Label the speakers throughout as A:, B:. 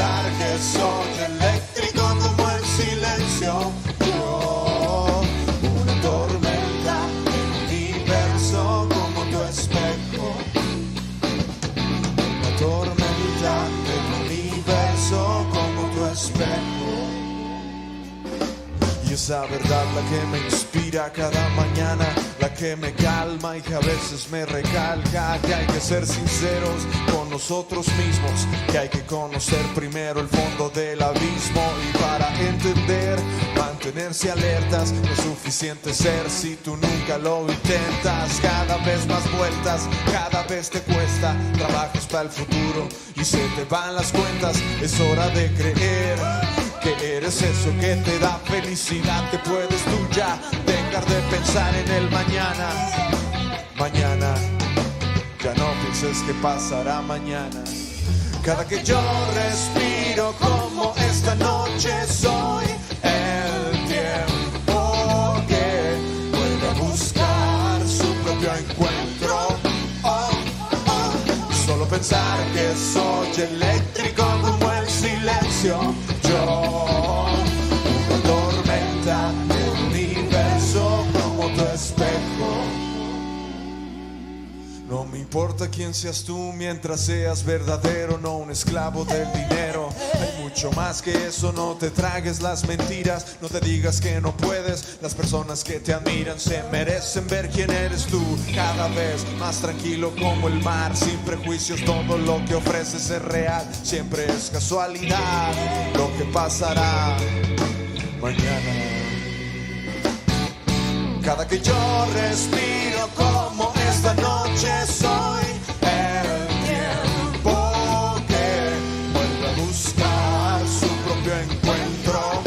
A: Pensar que soy eléctrico como el silencio. Una tormenta, el universo como tu espejo. La tormenta del universo como tu espejo. Y esa verdad la que me inspira cada mañana, la que me calma y que a veces me recalca que hay que ser sinceros con nosotros mismos, que hay que conocer primero el fondo del abismo y para entender, mantenerse alertas, no es suficiente ser si tú nunca lo intentas, cada vez más vueltas, cada vez te cuesta, trabajas para el futuro y se te van las cuentas, es hora de creer eres eso que te da felicidad, que puedes tú ya dejar de pensar en el mañana. Mañana, ya no pienses que pasará mañana. Cada que yo respiro como esta noche soy el tiempo que vuelve buscar su propio encuentro. Oh, oh, solo pensar que soy eléctrico como el silencio. Espejo. No me importa quién seas tú mientras seas verdadero, no un esclavo del dinero. Hay mucho más que eso, no te tragues las mentiras, no te digas que no puedes. Las personas que te admiran se merecen ver quién eres tú. Cada vez más tranquilo como el mar, sin prejuicios, todo lo que ofreces es real. Siempre es casualidad lo que pasará mañana. Cada que yo respiro como esta noche soy el tiempo que vuelve a buscar su propio encuentro.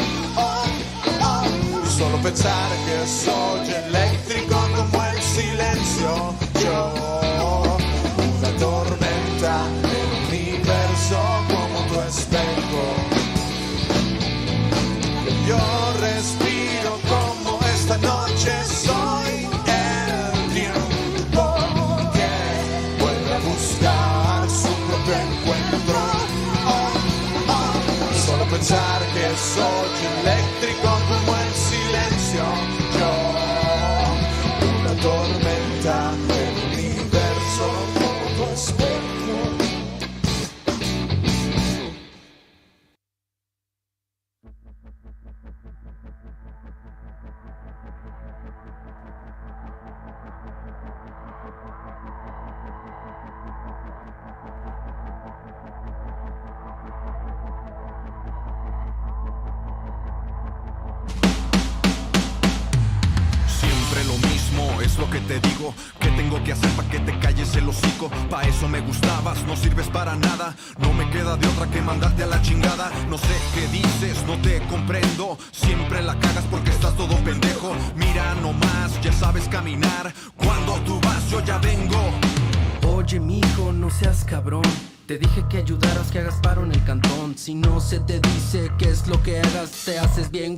A: Solo pensar que soy eléctrico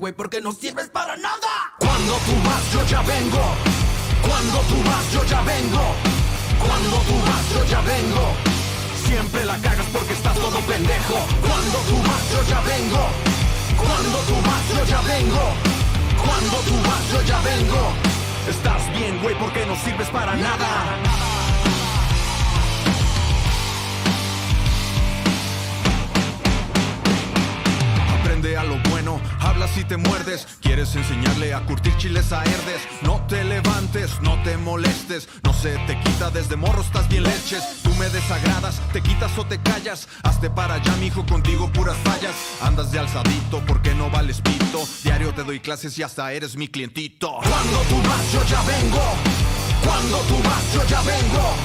B: güey, porque no sirves para nada.
C: Cuando tú vas, yo ya vengo. Cuando tú vas, yo ya vengo. Cuando tú vas, yo ya vengo. Siempre la cagas porque estás todo pendejo. Cuando tú vas, yo ya vengo. Cuando tú vas, yo ya vengo. Cuando tú vas, yo ya vengo. Estás bien, güey, porque no sirves para nada. A lo bueno, hablas y te muerdes. Quieres enseñarle a curtir chiles a herdes. No te levantes, no te molestes. No se te quita desde morro, estás bien leches. Tú me desagradas, te quitas o te callas. Hazte para allá, mijo, contigo puras fallas. Andas de alzadito porque no vales pito. Diario te doy clases y hasta eres mi clientito. Cuando tú vas, yo ya vengo. Cuando tú vas, yo ya vengo.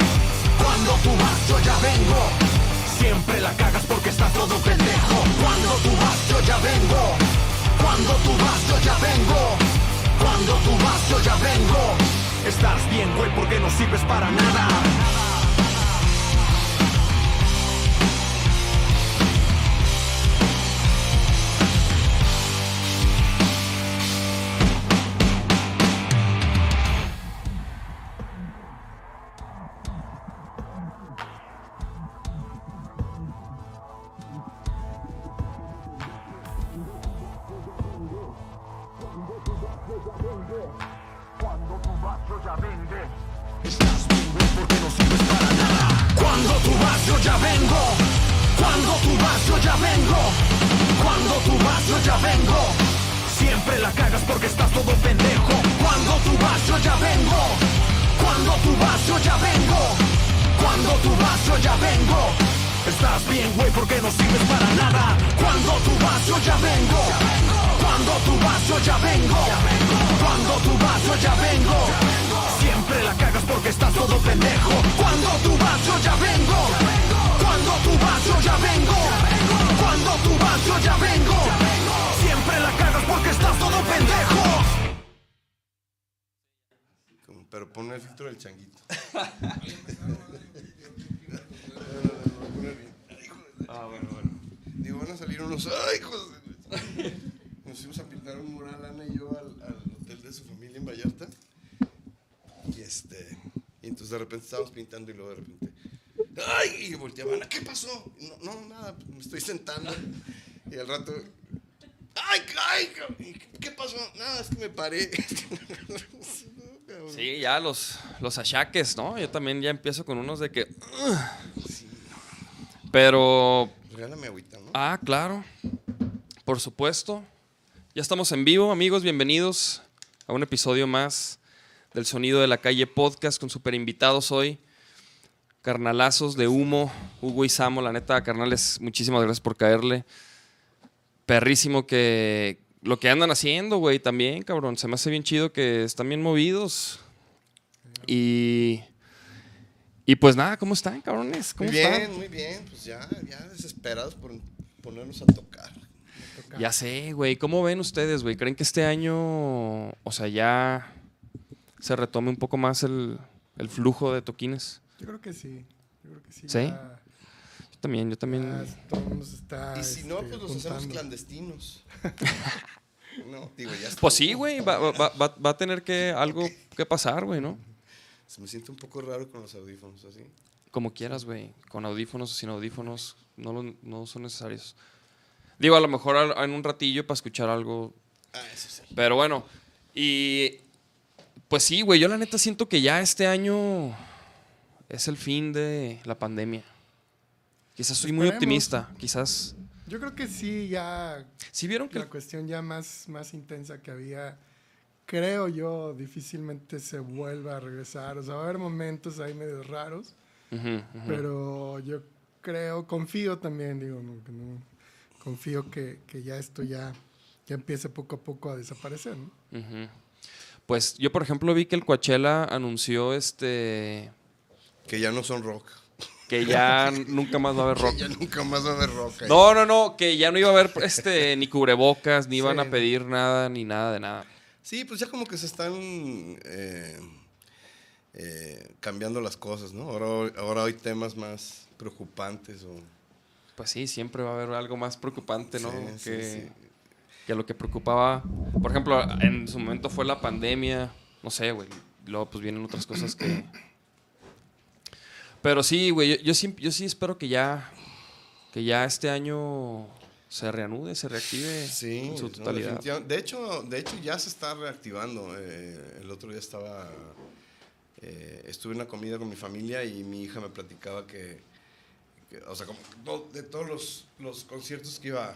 C: Cuando tú vas, yo ya vengo. Siempre la cagas porque estás todo pendejo. Cuando tú vas, yo ya vengo. Cuando tú vas, yo ya vengo. Cuando tú vas, yo ya vengo. Estás bien, güey, porque no sirves para nada.
D: Unos. ¡Ay, hijos! de-". Nos fuimos a pintar un mural, Ana y yo, al, al hotel de su familia en Vallarta. Y este. Y entonces de repente estábamos pintando y luego de repente. ¡Ay! Y volteaba Ana, ¿qué pasó? No, no, nada, me estoy sentando. Y al rato. ¡Ay, ay! ¿y ¿Qué pasó? Nada, es que me paré.
E: Sí, ya los, los achaques, ¿no? Yo también ya empiezo con unos de que... Pero... Ah, claro. Por supuesto. Ya estamos en vivo, amigos. Bienvenidos a un episodio más del Sonido de la Calle Podcast con super invitados hoy. Carnalazos de humo, Hugo y Samo. La neta, carnales, muchísimas gracias por caerle. Perrísimo que lo que andan haciendo, güey, también, cabrón. Se me hace bien chido que están bien movidos. Y. Y pues nada, ¿cómo están, cabrones? ¿Cómo
D: Muy bien,
E: están?
D: muy bien. Pues ya, ya desesperados por ponernos a tocar.
E: Ya sé, güey. ¿Cómo ven ustedes, güey? ¿Creen que este año, o sea, ya se retome un poco más el, el flujo de toquines?
F: Yo creo que sí. Yo creo que sí.
E: ¿Sí?
F: ya-
E: Yo también, yo también.
F: está.
D: Y si no,
F: este,
D: pues los hacemos clandestinos. no, digo, ya está.
E: Pues sí, güey. Va, va- va- va a tener que algo que pasar, güey, ¿no?
D: Se me siente un poco raro con los audífonos así.
E: Como quieras, güey. Con audífonos o sin audífonos, no, lo- no son necesarios. Digo, a lo mejor al- en un ratillo para escuchar algo.
D: Ah, eso sí.
E: Pero bueno, y pues sí, güey. Yo la neta siento que ya este año es el fin de la pandemia. Quizás soy muy
F: Esperemos.
E: optimista. Quizás.
F: Yo creo que sí, ya.
E: ¿Sí vieron que
F: La cuestión ya más, más intensa que había. Creo yo, difícilmente se vuelva a regresar. O sea, va a haber momentos ahí medio raros.
E: Ujú, ujú.
F: Pero yo creo, confío también, digo, no, que no- confío que, que ya esto ya, ya empiece poco a poco a desaparecer, ¿no?
E: Pues yo, por ejemplo, vi que el Coachella anunció este
D: Que ya no son rock.
E: que ya nunca más va a haber rock.
D: Ya nunca más va a haber rock. ahí.
E: No, no, no, que ya no iba a haber este ni cubrebocas, ni iban
D: Sí.
E: a pedir nada, ni nada de nada.
D: Sí, pues ya como que se están eh, eh, cambiando las cosas, ¿no? Ahora, ahora hay temas más preocupantes o...
E: Pues sí, siempre va a haber algo más preocupante, ¿no?
D: Sí,
E: que,
D: sí.
E: que lo que preocupaba, por ejemplo, en su momento fue la pandemia, no sé, güey. Luego pues vienen otras cosas que... Pero sí, güey, yo, yo sí, yo sí espero que ya, que ya este año se reanude, se reactive
D: Sí,
E: en su totalidad.
D: de, hecho, de hecho, ya se está reactivando. Eh, el otro día estaba. eh, estuve en una comida con mi familia y mi hija me platicaba que. O sea, como de todos los, los conciertos que iba.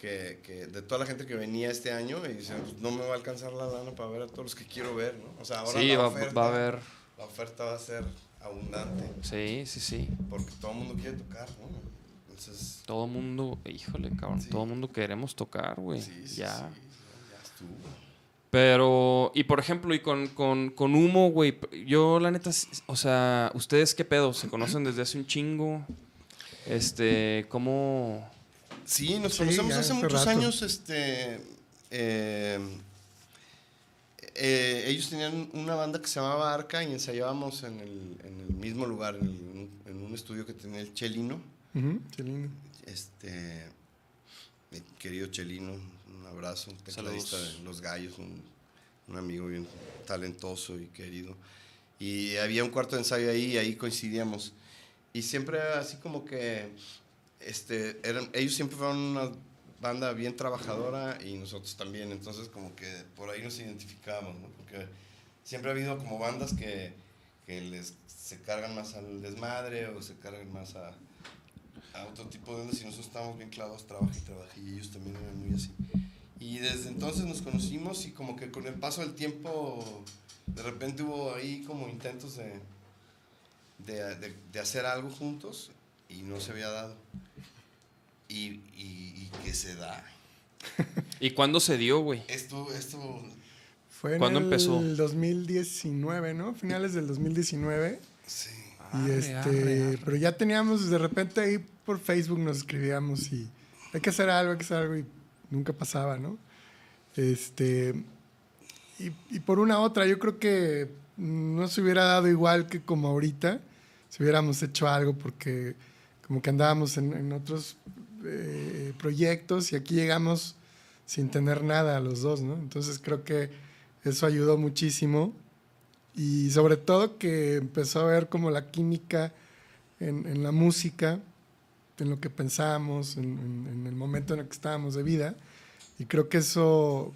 D: Que, que de toda la gente que venía este año y dice, "Pues, no me va a alcanzar la lana para ver a todos los que quiero ver, ¿no? O sea, ahora
E: sí,
D: la
E: va,
D: oferta,
E: va a haber...
D: la oferta va a ser abundante
E: Sí, sí, sí.
D: porque todo el mundo quiere tocar, ¿no? Entonces,
E: Todo mundo, híjole, cabrón,
D: Sí.
E: todo mundo queremos tocar, güey.
D: sí, sí,
E: ya.
D: sí, ya estuvo.
E: Pero, y por ejemplo, y con, con, con humo, güey, yo la neta, o sea, ¿ustedes qué pedo? ¿Se conocen desde hace un chingo? Este, ¿cómo...?
D: Sí, nos
F: Sí,
D: conocemos hace
F: hace
D: muchos
F: rato.
D: años. Este, eh, eh, ellos tenían una banda que se llamaba Arca y ensayábamos en el, en el mismo lugar, en, el- en un estudio que tenía el Chelino.
F: Lindo.
D: Este, mi querido Chelino, un abrazo, un tecladista
E: Saludos.
D: de Los Gallos, un, un amigo bien talentoso y querido. Y había un cuarto de ensayo ahí y ahí coincidíamos. Y siempre así como que este, eran, ellos siempre fueron una banda bien trabajadora y nosotros también, entonces como que por ahí nos identificábamos, ¿no? Porque siempre ha habido como bandas que, que les, se cargan más al desmadre o se cargan más a, a otro tipo de ondas y nosotros estábamos bien clavados, trabaja y trabaja y ellos también eran muy así. Y desde entonces nos conocimos y como que con el paso del tiempo de repente hubo ahí como intentos de, de, de- de hacer algo juntos y no se había dado. Y, y, y que se da.
E: ¿Y cuándo se dio, güey?
D: Esto, esto,
F: Fue en
E: ¿Cuándo
F: el
E: empezó?
F: 2019, ¿no? Finales del 2019.
D: sí.
F: y
E: Arre,
F: este,
E: arre, arre.
F: pero ya teníamos, de repente ahí por Facebook nos escribíamos y hay que hacer algo, hay que hacer algo y nunca pasaba, ¿no? Este, y, por una otra, yo creo que no se hubiera dado igual que como ahorita, si hubiéramos hecho algo porque como que andábamos en, otros eh, proyectos y aquí llegamos sin tener nada los dos, ¿no? Entonces creo que eso ayudó muchísimo y sobre todo que empezó a ver como la química en la música, en lo que pensábamos, en, en- en el momento en el que estábamos de vida. Y creo que eso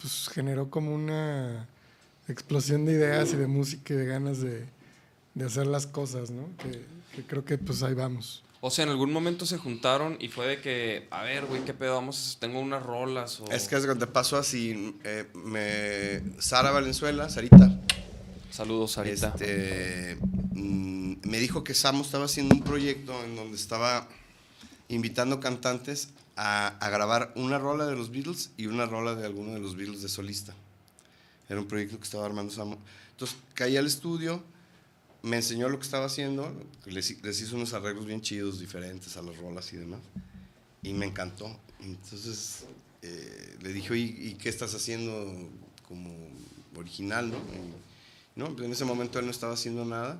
F: pues, generó como una explosión de ideas y de música y de ganas de, de hacer las cosas, ¿no? Que, que creo que pues ahí vamos.
E: O sea, en algún momento se juntaron y fue de que, a ver, güey, ¿qué pedo? Vamos, tengo unas rolas o...
D: Es que es te pasó así. eh, me, Sara Valenzuela, Sarita,
E: Saludos, Sarita.
D: Este, mm, me dijo que Samo estaba haciendo un proyecto en donde estaba invitando cantantes a, grabar una rola de los Beatles y una rola de alguno de los Beatles de solista. Era un proyecto que estaba armando Samo. Entonces caí al estudio, me enseñó lo que estaba haciendo, les, hizo unos arreglos bien chidos, diferentes a las rolas y demás. Y me encantó. Entonces eh, le dije, "Oye, ¿y qué estás haciendo como original, no? Y, no, pues en ese momento él no estaba haciendo nada.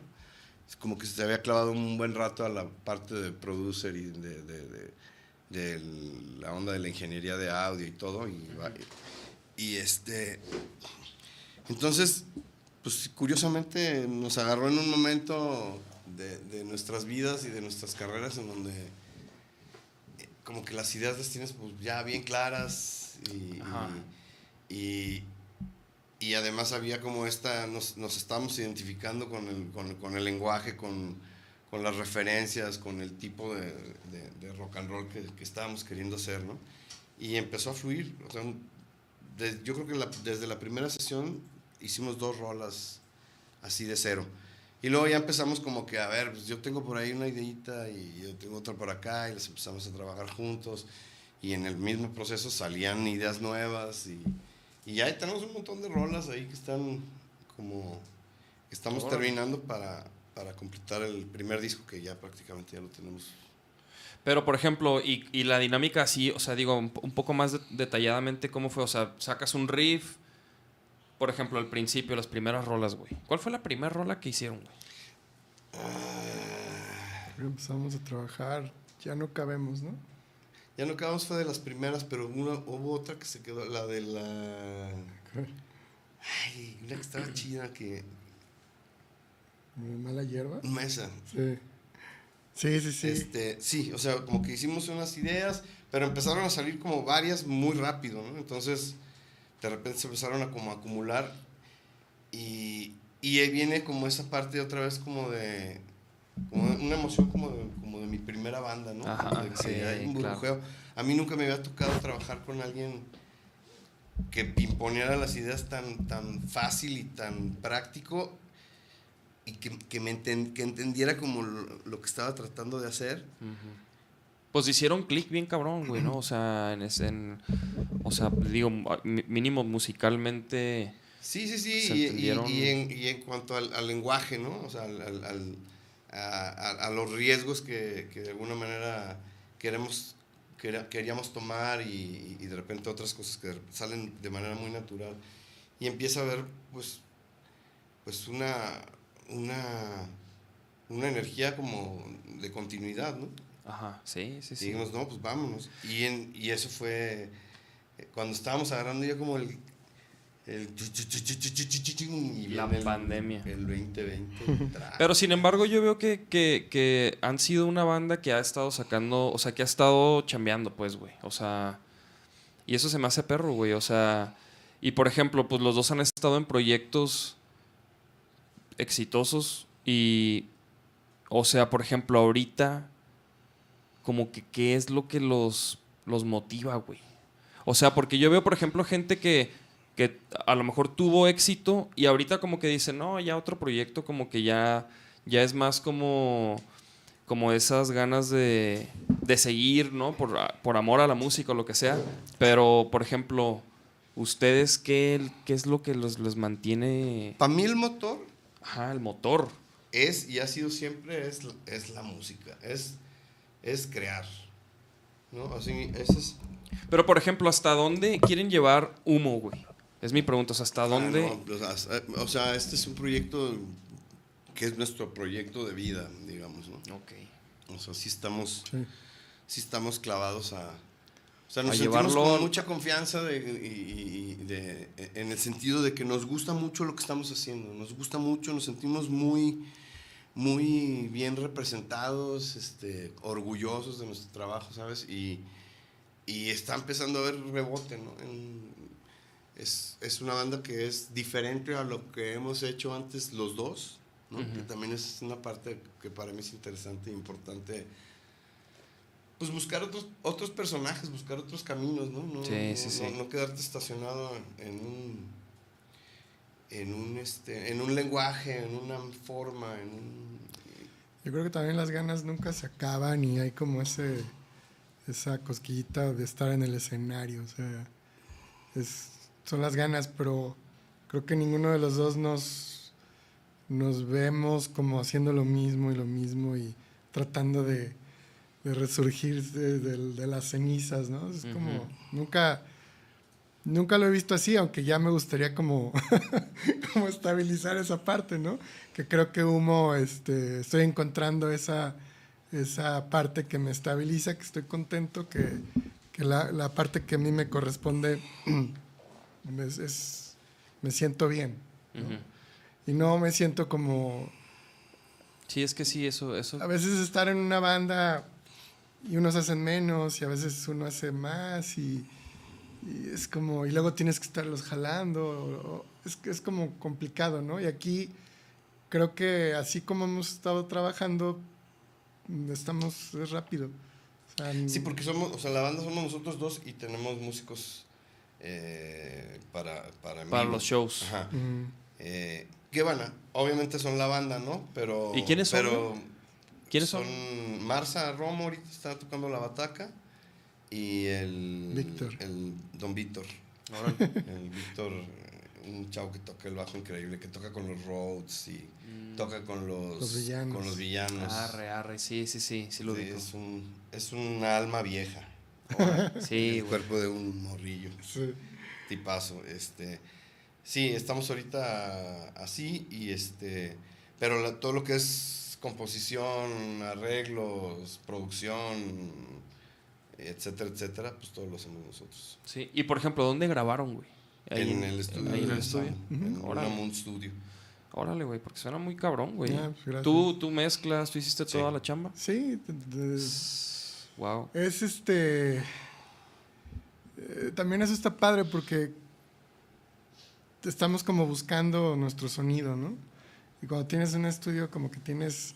D: Es como que se había clavado un buen rato a la parte de producer y de, de- de- de la onda de la ingeniería de audio y todo. Y, este. Entonces, pues curiosamente nos agarró en un momento de, nuestras vidas y de nuestras carreras en donde eh, como que las ideas las tienes pues ya bien claras y, y- además había como esta, nos, nos estábamos identificando con el, con, con el lenguaje, con, con las referencias, con el tipo de, de- de rock and roll que, que estábamos queriendo hacer, ¿no? Y empezó a fluir. O sea, yo creo que la- desde la primera sesión hicimos dos rolas así de cero. Y luego ya empezamos como que, a ver, pues yo tengo por ahí una ideita y yo tengo otra por acá y las empezamos a trabajar juntos. Y en el mismo proceso salían ideas nuevas y, Y ya tenemos un montón de rolas ahí que están como... que estamos terminando para, para completar el primer disco que ya prácticamente ya lo tenemos.
E: Pero, por ejemplo, y, y la dinámica así, o sea, digo, un, po- un poco más de- detalladamente, ¿cómo fue? O sea, sacas un riff, por ejemplo, al principio, las primeras rolas, güey. ¿Cuál fue la primera rola que hicieron, güey?
F: Empezamos a trabajar, ya no cabemos, ¿no?
D: Ya no acabamos fue de las primeras, pero una, hubo otra que se quedó, la de la... Ay, una que estaba chida que...
F: Mala hierba.
D: Mesa.
F: Sí. Sí, sí, sí.
D: Este, sí, o sea, como que hicimos unas ideas, pero empezaron a salir como varias muy rápido, ¿no? Entonces, de repente se empezaron a como acumular y, y ahí viene como esa parte otra vez como de, como una emoción como de, como de mi primera banda, ¿no?
E: Ajá,
D: de que
E: sí,
D: hay un
E: claro.
D: A mí nunca me había tocado trabajar con alguien que imponiera las ideas tan, tan fácil y tan práctico y que, que me enten- que entendiera como lo, lo que estaba tratando de hacer.
E: Pues hicieron click bien cabrón, güey, ¿no? O sea, en, ese- en- o sea, digo, mínimo musicalmente.
D: Sí, sí, sí,
E: Se
D: y, y-
E: entendieron.
D: y en, y en cuanto al, al lenguaje, ¿no? O sea, al- al- al- a, a- a los riesgos que, que de alguna manera queremos, queríamos tomar y, y de repente otras cosas que salen de manera muy natural. Y empieza a haber, pues, pues una, una, una energía como de continuidad, ¿no?
E: Ajá, sí, sí,
D: Y
E: sí.
D: dijimos, no, pues vámonos. Y, en, y eso fue eh, cuando estábamos agarrando ya como el y
E: la
D: pandemia. El, el 2020.
E: Pero sin embargo, yo veo que, que, han sido una banda que ha estado sacando, o sea, que ha estado chambeando, pues, güey. O sea, y eso se me hace perro, güey. O sea, y por ejemplo, pues los dos han estado en proyectos exitosos y, o sea, por ejemplo, ahorita, como que, ¿qué es lo que los, los motiva, güey? O sea, porque yo veo, por ejemplo, gente que que a lo mejor tuvo éxito y ahorita como que dice, no, ya otro proyecto como que ya, ya es más como, como esas ganas de, de seguir, ¿no? Por, por amor a la música o lo que sea. Pero, por ejemplo, ¿ustedes qué, qué es lo que los, los mantiene?
D: Para mí el motor
E: Ajá, el motor.
D: es y ha sido siempre es, es la música, es, es crear. ¿No? Así, ese es.
E: Pero, por ejemplo, ¿hasta dónde quieren llevar humo, güey? Es mi pregunta, o sea, ¿hasta
D: Ah,
E: dónde?
D: no, o, sea, eh, o sea, este es un proyecto que es nuestro proyecto de vida, digamos, ¿no?
E: Ok.
D: O sea, sí estamos,
F: Sí.
D: sí estamos clavados a... O sea,
E: A
D: nos sentimos
E: llevarlo-
D: con mucha confianza de, y- y- y de- en el sentido de que nos gusta mucho lo que estamos haciendo, nos gusta mucho, nos sentimos muy, muy bien representados, este, orgullosos de nuestro trabajo, ¿sabes? Y, y está empezando a haber rebote, ¿no? En- es, es una banda que es diferente a lo que hemos hecho antes los dos. Que también es una parte que para mí es interesante e importante. Pues buscar otros, otros personajes, buscar otros caminos, ¿no? No,
E: Sí,
D: no-
E: sí, sí.
D: no- no quedarte estacionado en un, en un, este, en un lenguaje, en una forma, en un...
F: Yo creo que también las ganas nunca se acaban y hay como ese esa cosquillita de estar en el escenario, o sea, es, son las ganas, pero creo que ninguno de los dos nos nos vemos como haciendo lo mismo y lo mismo y tratando de, de resurgir de, de- de las cenizas, ¿no? Es como nunca nunca lo he visto así, aunque ya me gustaría como como estabilizar esa parte, ¿no? Que creo que humo, este, estoy encontrando esa, esa parte que me estabiliza, que estoy contento, que, que la, la parte que a mí me corresponde es, es- me siento bien. Y no me siento como,
E: Sí, es que sí, eso, eso.
F: a veces estar en una banda y unos hacen menos y a veces uno hace más y, y es como, y luego tienes que estarlos jalando, o- o- es, que es como complicado, ¿no? Y aquí creo que así como hemos estado trabajando, estamos, es rápido. O sea,
D: Sí, porque somos, o sea, la banda somos nosotros dos y tenemos músicos eh, para, para,
E: los shows.
D: Ajá.
F: mm,
D: Eh, que van a- obviamente son la banda, ¿no? Pero.
E: ¿Y quiénes son,
D: Pero
E: ¿Quiénes son?
D: Marza Romo ahorita está tocando la bataca y el.
F: Víctor.
D: El Don Víctor. El Víctor, un chavo que toca el bajo increíble, que toca con los Rhodes y toca con los,
F: Los villanos.
D: Con los villanos.
E: Arre, arre, sí, sí, sí, sí lo
D: Sí,
E: digo.
D: es, un, es un alma vieja.
E: Sí,
D: el
E: güey.
D: cuerpo de un morrillo.
F: Sí.
D: Tipazo. Este, sí, estamos ahorita así y este, pero la- todo lo que es composición, arreglos, producción, etcétera, etcétera, pues todo lo hacemos nosotros.
E: Sí, y por ejemplo, ¿dónde grabaron, güey? Ahí
D: en el estudio.
E: Ahí en el estudio.
D: Sam, En
E: Órale.
D: Unamunt Studio.
E: Órale, güey, porque suena muy cabrón, güey.
F: Pues.
E: ¿Tú, tú mezclas, tú hiciste
D: Sí.
E: toda la chamba.
F: Sí,
E: Wow.
F: es este. eh, también eso está padre porque estamos como buscando nuestro sonido, ¿no? Y cuando tienes un estudio, como que tienes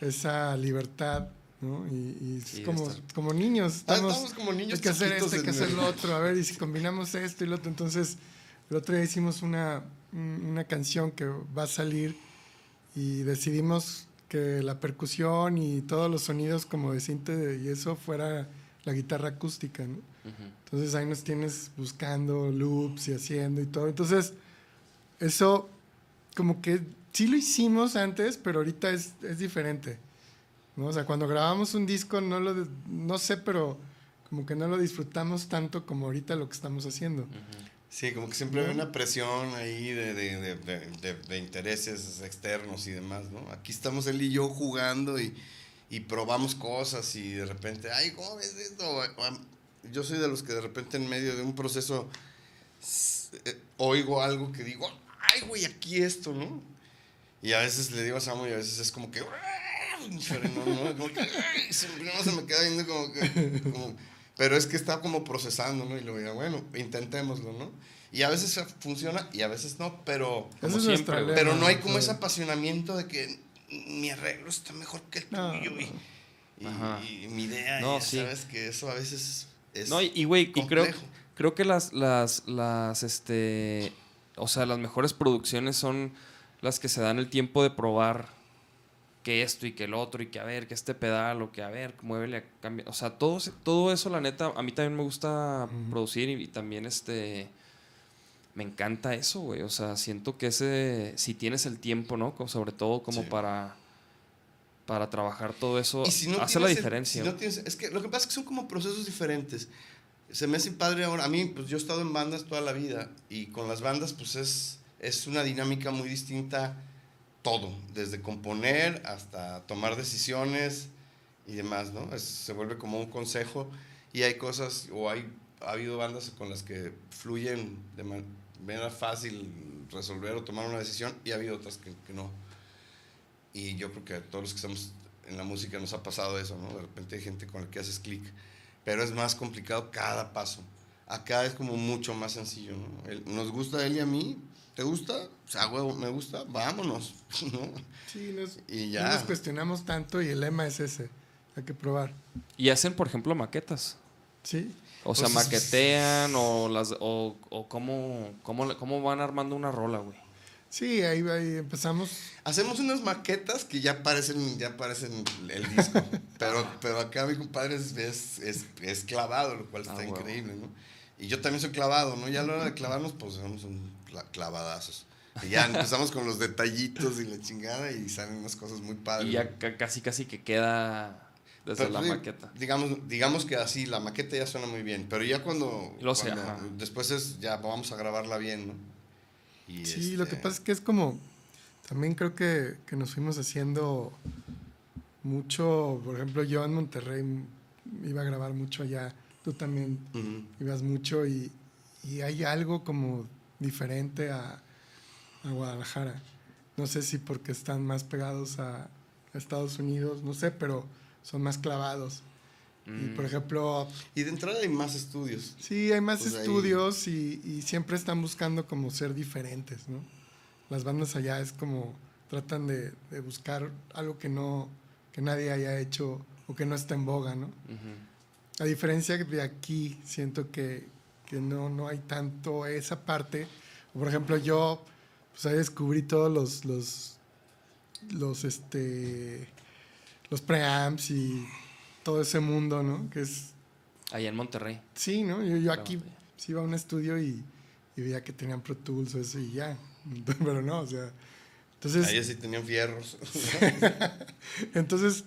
F: esa libertad, ¿no? Y, y es
E: Sí,
F: como,
E: estar-
F: como niños.
D: Ah,
F: Estamos,
D: estamos como niños
F: hay que hacer esto, hay que hacer lo otro. A ver, y si combinamos esto y lo otro. Entonces, el otro día hicimos una, un- una canción que va a salir y decidimos que la percusión y todos los sonidos como de cinte y eso fuera la guitarra acústica, ¿no? Entonces ahí nos tienes buscando loops y haciendo y todo. Entonces, eso como que sí lo hicimos antes, pero ahorita es, es diferente. ¿no? O sea, cuando grabamos un disco, no lo, no sé, pero como que no lo disfrutamos tanto como ahorita lo que estamos haciendo.
D: Sí, como que siempre hay una presión ahí de, de, de, de- intereses externos y demás, ¿no? Aquí estamos él y yo jugando y, y probamos cosas y de repente, ay, ¿cómo ves esto? Yo soy de los que de repente en medio de un proceso eh, oigo algo que digo, ay, güey, aquí esto, ¿no? Y a veces le digo a Samu y a veces es como que, no, no, como que, "Ay", se, no, se me queda viendo como que, como- pero es que está como procesando, ¿no? Y luego digo, bueno, intentémoslo, ¿no? Y a veces funciona y a veces no, pero,
E: Como
F: es
E: siempre,
D: pero no hay como ese apasionamiento de que mi arreglo está mejor que el
F: No.
D: tuyo y, y- y mi idea,
E: No,
D: ya
E: sí.
D: sabes que eso a veces es
E: No, y- y güey, y creo, creo que las, las, las, este, o sea, las mejores producciones son las que se dan el tiempo de probar que esto y que el otro y que a ver, que este pedal o que a ver, muévele, cambia. O sea, todo, todo eso, la neta, a mí también me gusta producir y, y también, este, me encanta eso, güey. O sea, siento que ese, si tienes el tiempo, ¿no? Como- sobre todo como
D: Sí.
E: para, para trabajar todo eso,
D: si no
E: hace la
D: el-
E: diferencia.
D: si no
E: güey.
D: tienes- es que lo que pasa es que son como procesos diferentes. Se me hace padre ahora. A mí, pues yo he estado en bandas toda la vida y con las bandas, pues es, es una dinámica muy distinta todo, desde componer hasta tomar decisiones y demás, ¿no? Es- se vuelve como un consejo y hay cosas, o hay, ha habido bandas con las que fluyen de man- manera fácil resolver o tomar una decisión y ha habido otras que, que no. Y yo creo que a todos los que estamos en la música nos ha pasado eso, ¿no? De repente hay gente con la que haces clic, pero es más complicado cada paso. Acá es como mucho más sencillo, ¿no? Nos gusta a él y a mí, ¿te gusta? O sea, huevo, me gusta, vámonos, ¿no?
F: Sí, nos,
D: Y
F: no
D: ya.
F: nos cuestionamos tanto y el lema es ese. Hay que probar.
E: Y hacen, por ejemplo, maquetas.
F: Sí.
E: O sea,
D: Pues,
E: maquetean o las o, o cómo, cómo, cómo van armando una rola, güey.
F: Sí, ahí, ahí empezamos.
D: Hacemos unas maquetas que ya parecen, ya parecen el disco, pero, pero acá mi compadre es, es, es- es clavado, lo cual está
E: Ah, huevo.
D: increíble, ¿no? Y yo también soy clavado, ¿no? Ya a la hora de clavarnos, pues somos un clavadazos. Y ya empezamos con los detallitos y la chingada y salen unas cosas muy padres.
E: Y ya ca- casi casi que queda desde
D: Pero,
E: la
D: sí,
E: maqueta.
D: Digamos, digamos que así, la maqueta ya suena muy bien, pero ya cuando,
E: Lo sé,
D: cuando- después es, ya vamos a grabarla bien, ¿no? Y
F: Sí, lo que
D: este,
F: pasa es que es como. También creo que, que nos fuimos haciendo mucho. Por ejemplo, yo en Monterrey iba a grabar mucho allá. Tú también
D: ujú.
F: ibas mucho y, y hay algo como diferente a, a Guadalajara. No sé si porque están más pegados a, Estados Unidos, no sé, pero son más clavados. Y
E: Mm.
F: por ejemplo,
D: Y de entrada hay más estudios.
F: Sí, hay más
D: Pues ahí-
F: estudios y, y siempre están buscando como ser diferentes, ¿no? Las bandas allá es como tratan de, de buscar algo que no que nadie haya hecho o que no está en boga, ¿no? A diferencia de aquí, siento que, que no, no hay tanto esa parte. Por ejemplo, yo pues ahí descubrí todos los los los este los preamps y todo ese mundo, ¿no? Que es
E: Allá en Monterrey.
F: Sí, ¿no? Yo, yo aquí
E: sí.
F: sí iba a un estudio y, y veía que tenían Pro Tools o eso y ya. Pero no, o sea. Entonces,
D: Ahí sí tenían fierros.
F: entonces,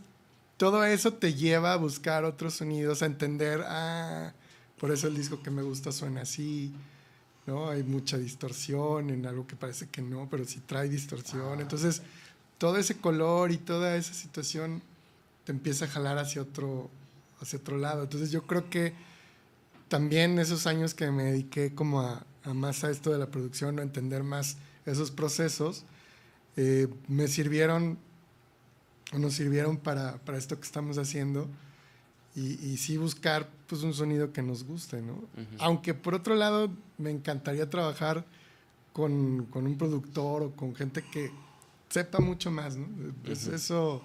F: todo eso te lleva a buscar otros sonidos, a entender, ah, por eso el disco que me gusta suena así, ¿no? Hay mucha distorsión en algo que parece que no, pero sí trae distorsión. Entonces, todo ese color y toda esa situación te empieza a jalar hacia otro, hacia otro lado. Entonces, yo creo que también esos años que me dediqué como a, a más a esto de la producción, a entender más esos procesos, eh, me sirvieron o nos sirvieron para, para esto que estamos haciendo y, y sí buscar pues un sonido que nos guste, ¿no? Aunque por otro lado me encantaría trabajar con, con un productor o con gente que sepa mucho más, ¿no? Pues Eso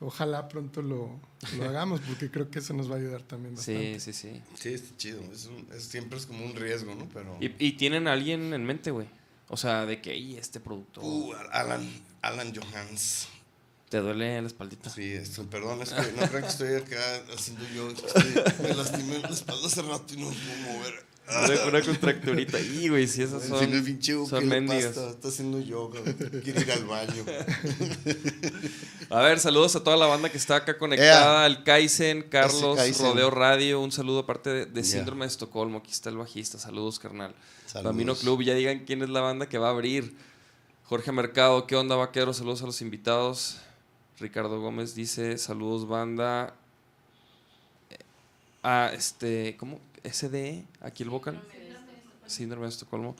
F: ojalá pronto lo, lo hagamos porque creo que eso nos va a ayudar también bastante.
E: Sí, sí, sí.
D: Sí, está chido. Es un- es- siempre es como un riesgo, ¿no? Pero.
E: ¿Y, y tienen a alguien en mente, güey? O sea, de que, y este productor.
D: Uh, Alan, Alan Johans.
E: ¿Te duele la espaldita?
D: Sí, esto, perdón, es que no crean que estoy acá haciendo yo. estoy- me lastimé la espalda hace rato y no me puedo mover.
E: Una, una contracturita. Y, güey, si esas son,
D: el pinche
E: son
D: ¿qué le
E: mendigas.
D: pasa? Está haciendo yoga, quiere ir al baño.
E: A ver, saludos a toda la banda que está acá conectada. Al Kaizen, Carlos,
D: Kaizen.
E: Rodeo Radio. Un saludo aparte de. Síndrome de Estocolmo. Aquí está el bajista. Saludos, carnal.
D: Saludos.
E: Bambino Club. Ya digan quién es la banda que va a abrir. Jorge Mercado, ¿qué onda, vaquero? Saludos a los invitados. Ricardo Gómez dice: Saludos, banda. Eh, Ah, este, ¿cómo? SDE, aquí el vocal. Síndrome de Estocolmo.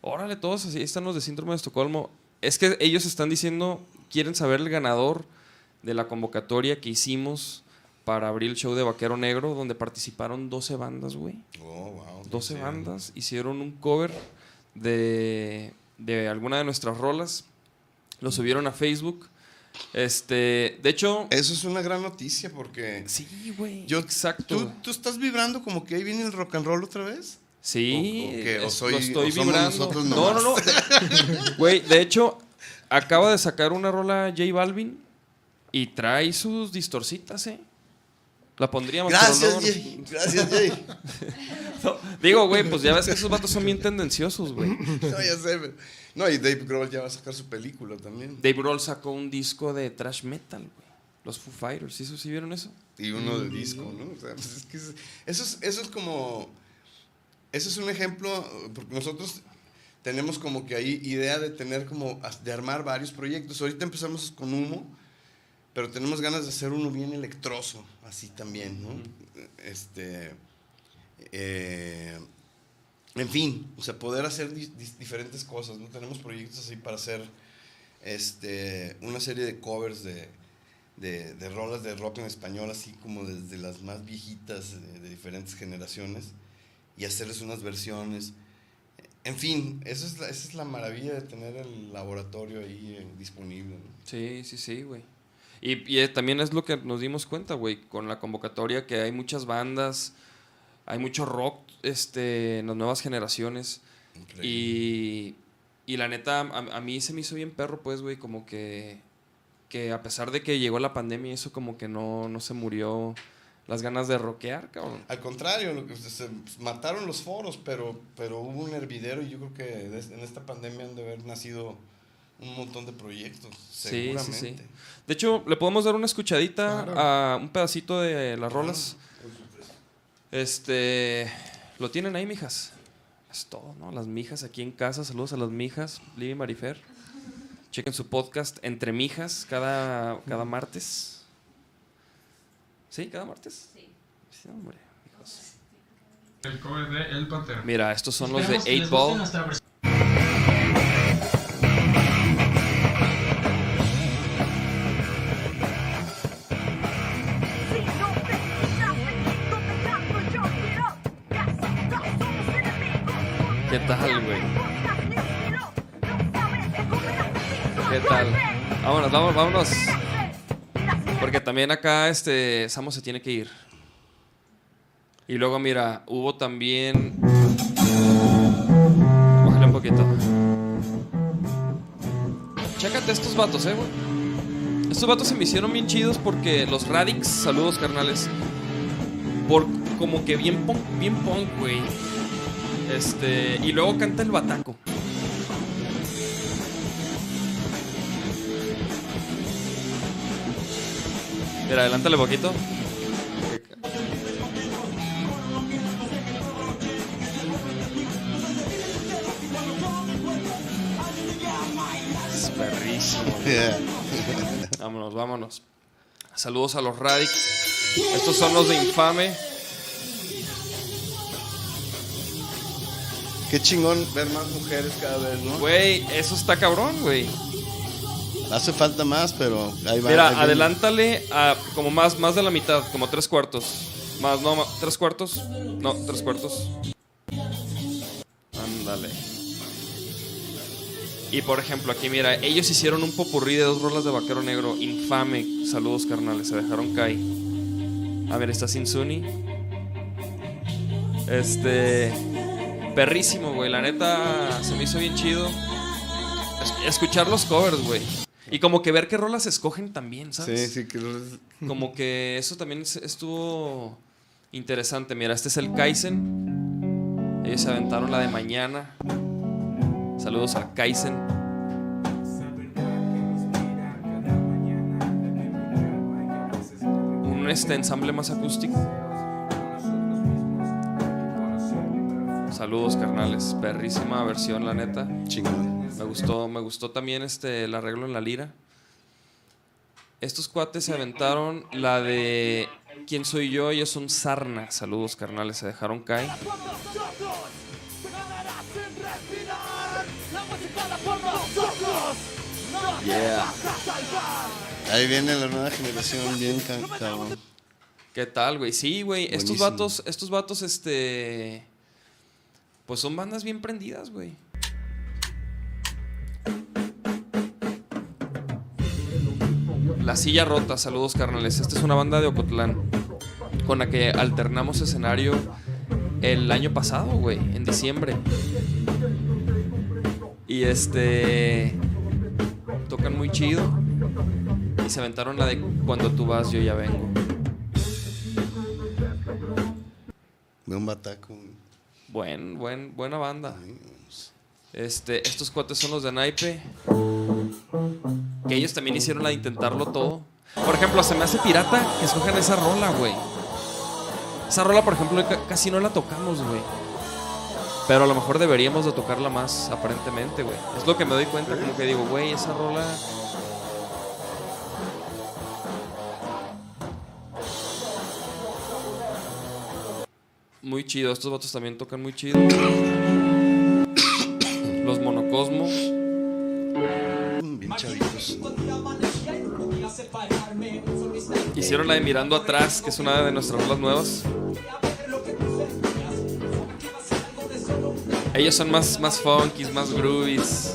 E: Órale, todos así están los de Síndrome de Estocolmo. Es que ellos están diciendo, quieren saber el ganador de la convocatoria que hicimos para abrir el show de Vaquero Negro, donde participaron 12 bandas, güey.
D: Oh, wow.
E: 12
D: sí.
E: bandas hicieron un cover de, de alguna de nuestras rolas. Lo subieron a Facebook. Este, de hecho,
D: Eso es una gran noticia porque.
E: sí, güey.
D: Yo,
E: exacto.
D: ¿tú, ¿Tú estás vibrando como que ahí viene el rock and roll otra vez?
E: Sí,
D: O- o que- o soy-
E: lo estoy
D: o somos
E: vibrando.
D: nosotros
E: no, no, no. Güey, de hecho, acaba de sacar una rola J Balvin y trae sus distorcitas, ¿eh? La pondríamos. pero
D: Gracias,
E: no-
D: Jay. Gracias, Jay.
E: no. Digo, güey, pues ya ves que esos vatos son bien tendenciosos, güey.
D: No, ya sé. pero- No, y Dave Grohl ya va a sacar su película también.
E: Dave Grohl sacó un disco de thrash metal, güey. Los Foo Fighters, ¿sí, ¿sí vieron eso?
D: Y uno de disco, ¿no? O sea, pues es que es- eso, es, eso es como. Eso es un ejemplo, porque nosotros tenemos como que ahí idea de tener como. de armar varios proyectos. Ahorita empezamos con humo, pero tenemos ganas de hacer uno bien electroso, así también, ¿no? Este. eh, en fin, o sea, poder hacer di- di- diferentes cosas, ¿no? Tenemos proyectos así para hacer este, una serie de covers de, de, de rolas de rock en español, así como desde las más viejitas de, de diferentes generaciones, y hacerles unas versiones. En fin, eso es la, esa es la maravilla de tener el laboratorio ahí eh, disponible. ¿no?
E: Sí, sí, sí, güey. Y, y, eh, también es lo que nos dimos cuenta, güey, con la convocatoria que hay muchas bandas, hay mucho rock este, en las nuevas generaciones. Y, y la neta, a, a mí se me hizo bien perro, pues, güey, como que, que a pesar de que llegó la pandemia, eso como que no, no se murió las ganas de rockear, cabrón.
D: Al contrario, lo que- se mataron los foros, pero, pero hubo un hervidero y yo creo que en esta pandemia han de haber nacido un montón de proyectos,
E: Sí, sí,
D: seguramente.
E: sí. De hecho, le podemos dar una escuchadita
F: Claro.
E: a un pedacito de las rolas. Este, lo tienen ahí, mijas. Es todo, ¿no? Las mijas aquí en casa. Saludos a las mijas, Liv y Marifer. Chequen su podcast Entre Mijas cada, cada martes. ¿Sí? ¿Cada martes? Sí. Sí, hombre, hijos.
G: El cover de El Pantera.
E: Mira, estos son los de
G: Esperemos que les
E: 8
G: guste
E: Ball. ¿Qué tal? Vámonos, vámonos, vámonos. Porque también acá este Samo se tiene que ir. Y luego mira, hubo también Bájale un poquito. Chécate estos vatos, eh, güey. Estos vatos se me hicieron bien chidos porque los Radix, saludos carnales. Por como que bien punk, bien punk, güey. Este, y luego canta el bataco. Mira, adelántale poquito. Es perrísimo. Vámonos, vámonos. Saludos a los Radic. Estos son los de Infame.
D: Qué chingón ver más mujeres cada vez, ¿no?
E: Güey, eso está cabrón, güey.
D: Hace falta más, pero ahí va. ahí
E: Mira,
D: viene.
E: adelántale a como más, más de la mitad, como tres cuartos. Más, no, tres cuartos. No, tres cuartos. Ándale. Y por ejemplo, aquí mira, ellos hicieron un popurrí de dos rolas de vaquero negro. Infame. Saludos, carnales. Se dejaron caer. A ver, está Sinsuni. Este. Perrísimo, güey. La neta se me hizo bien chido. Es- Escuchar los covers, güey. Y como que ver qué rolas escogen también,
D: Sí,
E: ¿sabes?
D: sí, que no-
E: Como que eso también es- estuvo interesante. Mira, este es el Kaizen. Ellos se aventaron la de mañana. Saludos al Kaizen. Un este ensamble más acústico. Saludos, carnales. Perrísima versión, la neta.
D: chingón.
E: Me gustó, me gustó también este el arreglo en la lira. Estos cuates se aventaron la de ¿Quién soy yo? Ellos son Sarna. Saludos, carnales. Se dejaron caer. Yeah.
D: Ahí viene la nueva generación bien ca- cabrón.
E: ¿Qué tal, güey? Sí, güey. Estos vatos, estos vatos, este. Pues son bandas bien prendidas, güey. La silla rota, saludos carnales. Esta es una banda de Ocotlán con la que alternamos escenario el año pasado, güey, en diciembre. Y este. Tocan muy chido. Y se aventaron la de Cuando tú vas, yo ya vengo.
D: Ve un bataco.
E: Buen, buen, buena banda. Este, estos cuates son los de Naipe. Que ellos también hicieron la intentarlo todo. Por ejemplo, se me hace pirata que escojan esa rola, güey. Esa rola, por ejemplo, ca- casi no la tocamos, güey. Pero a lo mejor deberíamos de tocarla más, aparentemente, güey. Es lo que me doy cuenta, como que digo, güey, esa rola... Muy chido, estos vatos también tocan muy chido. Los monocosmos.
D: Bien chavitos.
E: Hicieron la de Mirando Atrás, que es una de nuestras rolas nuevas. Ellos son más, más funkies, más groovies.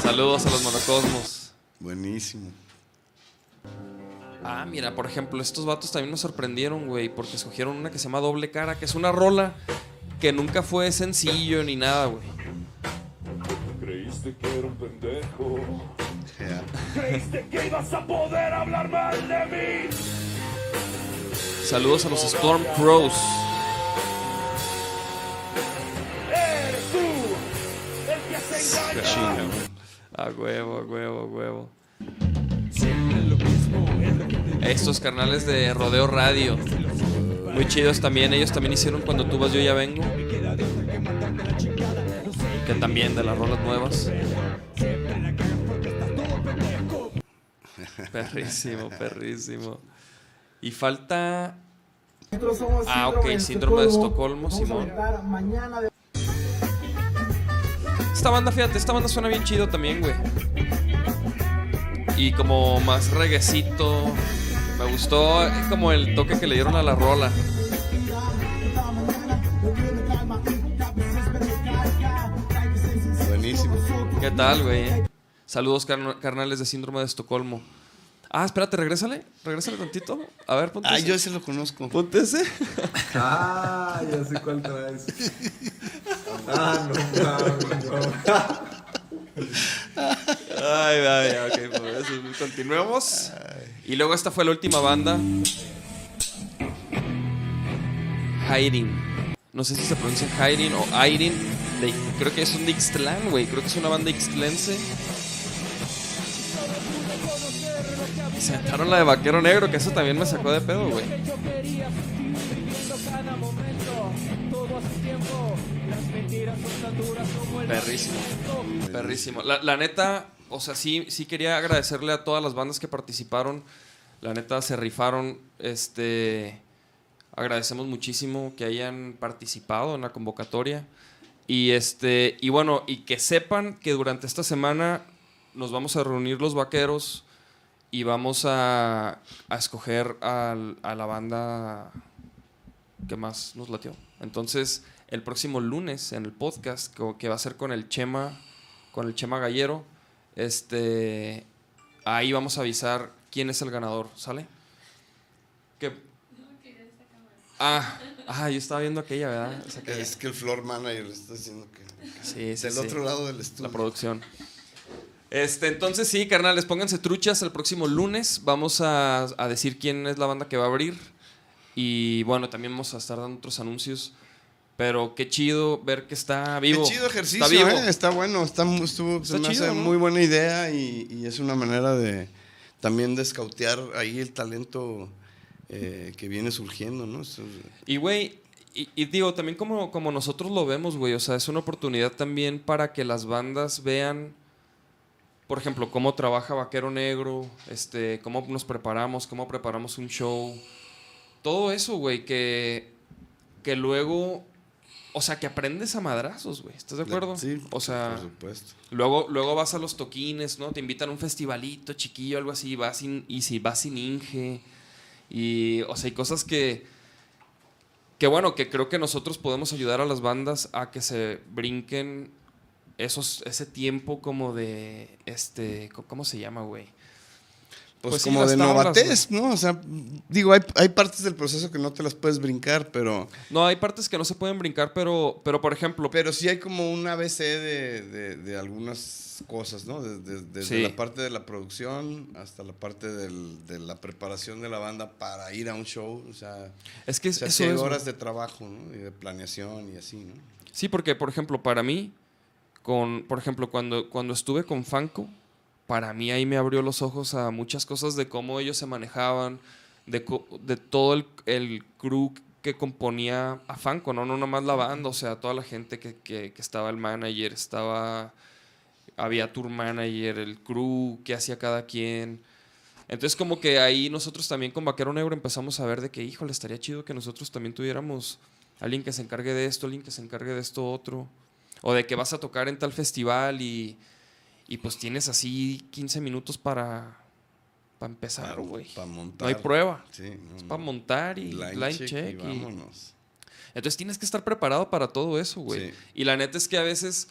E: Saludos a los monocosmos.
D: Buenísimo.
E: Ah, mira, por ejemplo, estos vatos también nos sorprendieron, güey, porque escogieron una que se llama Doble Cara, que es una rola que nunca fue sencillo ni nada, güey.
D: Ya.
E: Saludos a los Storm Crows.
D: Qué chingón.
E: A huevo, a huevo, a huevo. Estos carnales de Rodeo Radio. Muy chidos también. Ellos también hicieron Cuando tú vas, yo ya vengo. Que también de las rolas nuevas. Perrísimo, perrísimo. Y falta. Ah, ok, síndrome de Estocolmo, Simón. Esta banda, fíjate, esta banda suena bien chido también, güey. Y como más reguecito. Me gustó eh, como el toque que le dieron a la rola.
D: Buenísimo.
E: ¿Qué tal, güey? Saludos, carna- carnales de síndrome de Estocolmo. Ah, espérate, regrésale. Regrésale tantito. A ver, ponte
D: Ah,
E: ese.
D: yo ese lo conozco.
E: Ponte ese.
H: Ah, ya sé cuál traes. Ah, no, no, no.
E: Ay, ay, ok, pues eso, continuemos. Y luego esta fue la última banda. Hiding. no sé si se pronuncia Jairin o de- creo que es un Ixtlán, güey, creo que es una banda ixtlense. Y se aventaron la de Vaquero Negro, que eso también me sacó de pedo, güey. Perrísimo. Perrísimo. La, la neta, o sea, sí, sí quería agradecerle a todas las bandas que participaron. La neta se rifaron. Este. Agradecemos muchísimo que hayan participado en la convocatoria. Y este. Y bueno, y que sepan que durante esta semana nos vamos a reunir los vaqueros y vamos a, a escoger al- a la banda que más nos latió. Entonces, el próximo lunes en el podcast, que va a ser con el Chema, con el Chema Gallero, este, ahí vamos a avisar quién es el ganador, ¿sale? ¿Qué? Ah, ah, yo estaba viendo aquella, ¿verdad? Que-
D: Es que el floor manager está diciendo que.
E: Sí, sí,
D: Del
E: sí.
D: otro lado del estudio.
E: La producción. Este, entonces sí, carnales, pónganse truchas el próximo lunes. Vamos a, a decir quién es la banda que va a abrir. Y bueno, también vamos a estar dando otros anuncios. Pero qué chido ver que está vivo.
D: Qué chido ejercicio,
E: Está vivo.
D: ¿eh? Está bueno, está, estuvo, se
E: Está
D: me
E: chido,
D: hace
E: ¿no?
D: muy buena idea y, y es una manera de también de escautear ahí el talento eh, que viene surgiendo, ¿no?
E: Y, güey, y, y digo, también como, como nosotros lo vemos, güey, o sea, es una oportunidad también para que las bandas vean, por ejemplo, cómo trabaja Vaquero Negro, este, cómo nos preparamos, cómo preparamos un show. Todo eso, güey, que, que luego, o sea, que aprendes a madrazos, güey, ¿estás de acuerdo?
D: Sí,
E: o sea,
D: por supuesto.
E: Luego, luego vas a los toquines, ¿no? Te invitan a un festivalito chiquillo, algo así, vas sin, y si vas sin Inge. Y, o sea, hay cosas que, que bueno, que creo que nosotros podemos ayudar a las bandas a que se brinquen esos, ese tiempo como de, este, ¿cómo se llama, güey?
D: Pues,
E: Pues
D: como de
E: tablas,
D: novatez, ¿no? O sea, digo, hay, hay partes del proceso que no te las puedes brincar, pero,
E: No, hay partes que no se pueden brincar, pero, pero por ejemplo,
D: pero sí hay como un ABC de, de- de algunas cosas, ¿no? Desde, desde
E: Sí.
D: la parte de la producción hasta la parte del- de la preparación de la banda para ir a un show, o sea,
E: es que
D: o sea,
E: eso
D: sí hay
E: es,
D: horas de trabajo, ¿no? Y de planeación y así, ¿no?
E: Sí, porque, por ejemplo, para mí, con, por ejemplo, cuando, cuando estuve con Fanco, para mí ahí me abrió los ojos a muchas cosas de cómo ellos se manejaban, de, de todo el, el crew que componía a Fanco, ¿no? No nomás la banda, o sea, toda la gente que, que- que estaba el manager, estaba, había tour manager, el crew, qué hacía cada quien. Entonces como que ahí nosotros también con Vaquero Negro empezamos a ver de que, híjole, estaría chido que nosotros también tuviéramos alguien que se encargue de esto, alguien que se encargue de esto otro. O de que vas a tocar en tal festival y, y pues tienes así 15 minutos para, para empezar, güey.
D: Para montar.
E: No hay prueba.
D: Sí, no,
E: Es para montar y
D: Line
E: line,
D: check
E: check.
D: y
E: y-
D: vámonos.
E: entonces tienes que estar preparado para todo eso, güey.
D: Sí.
E: Y la neta es que a veces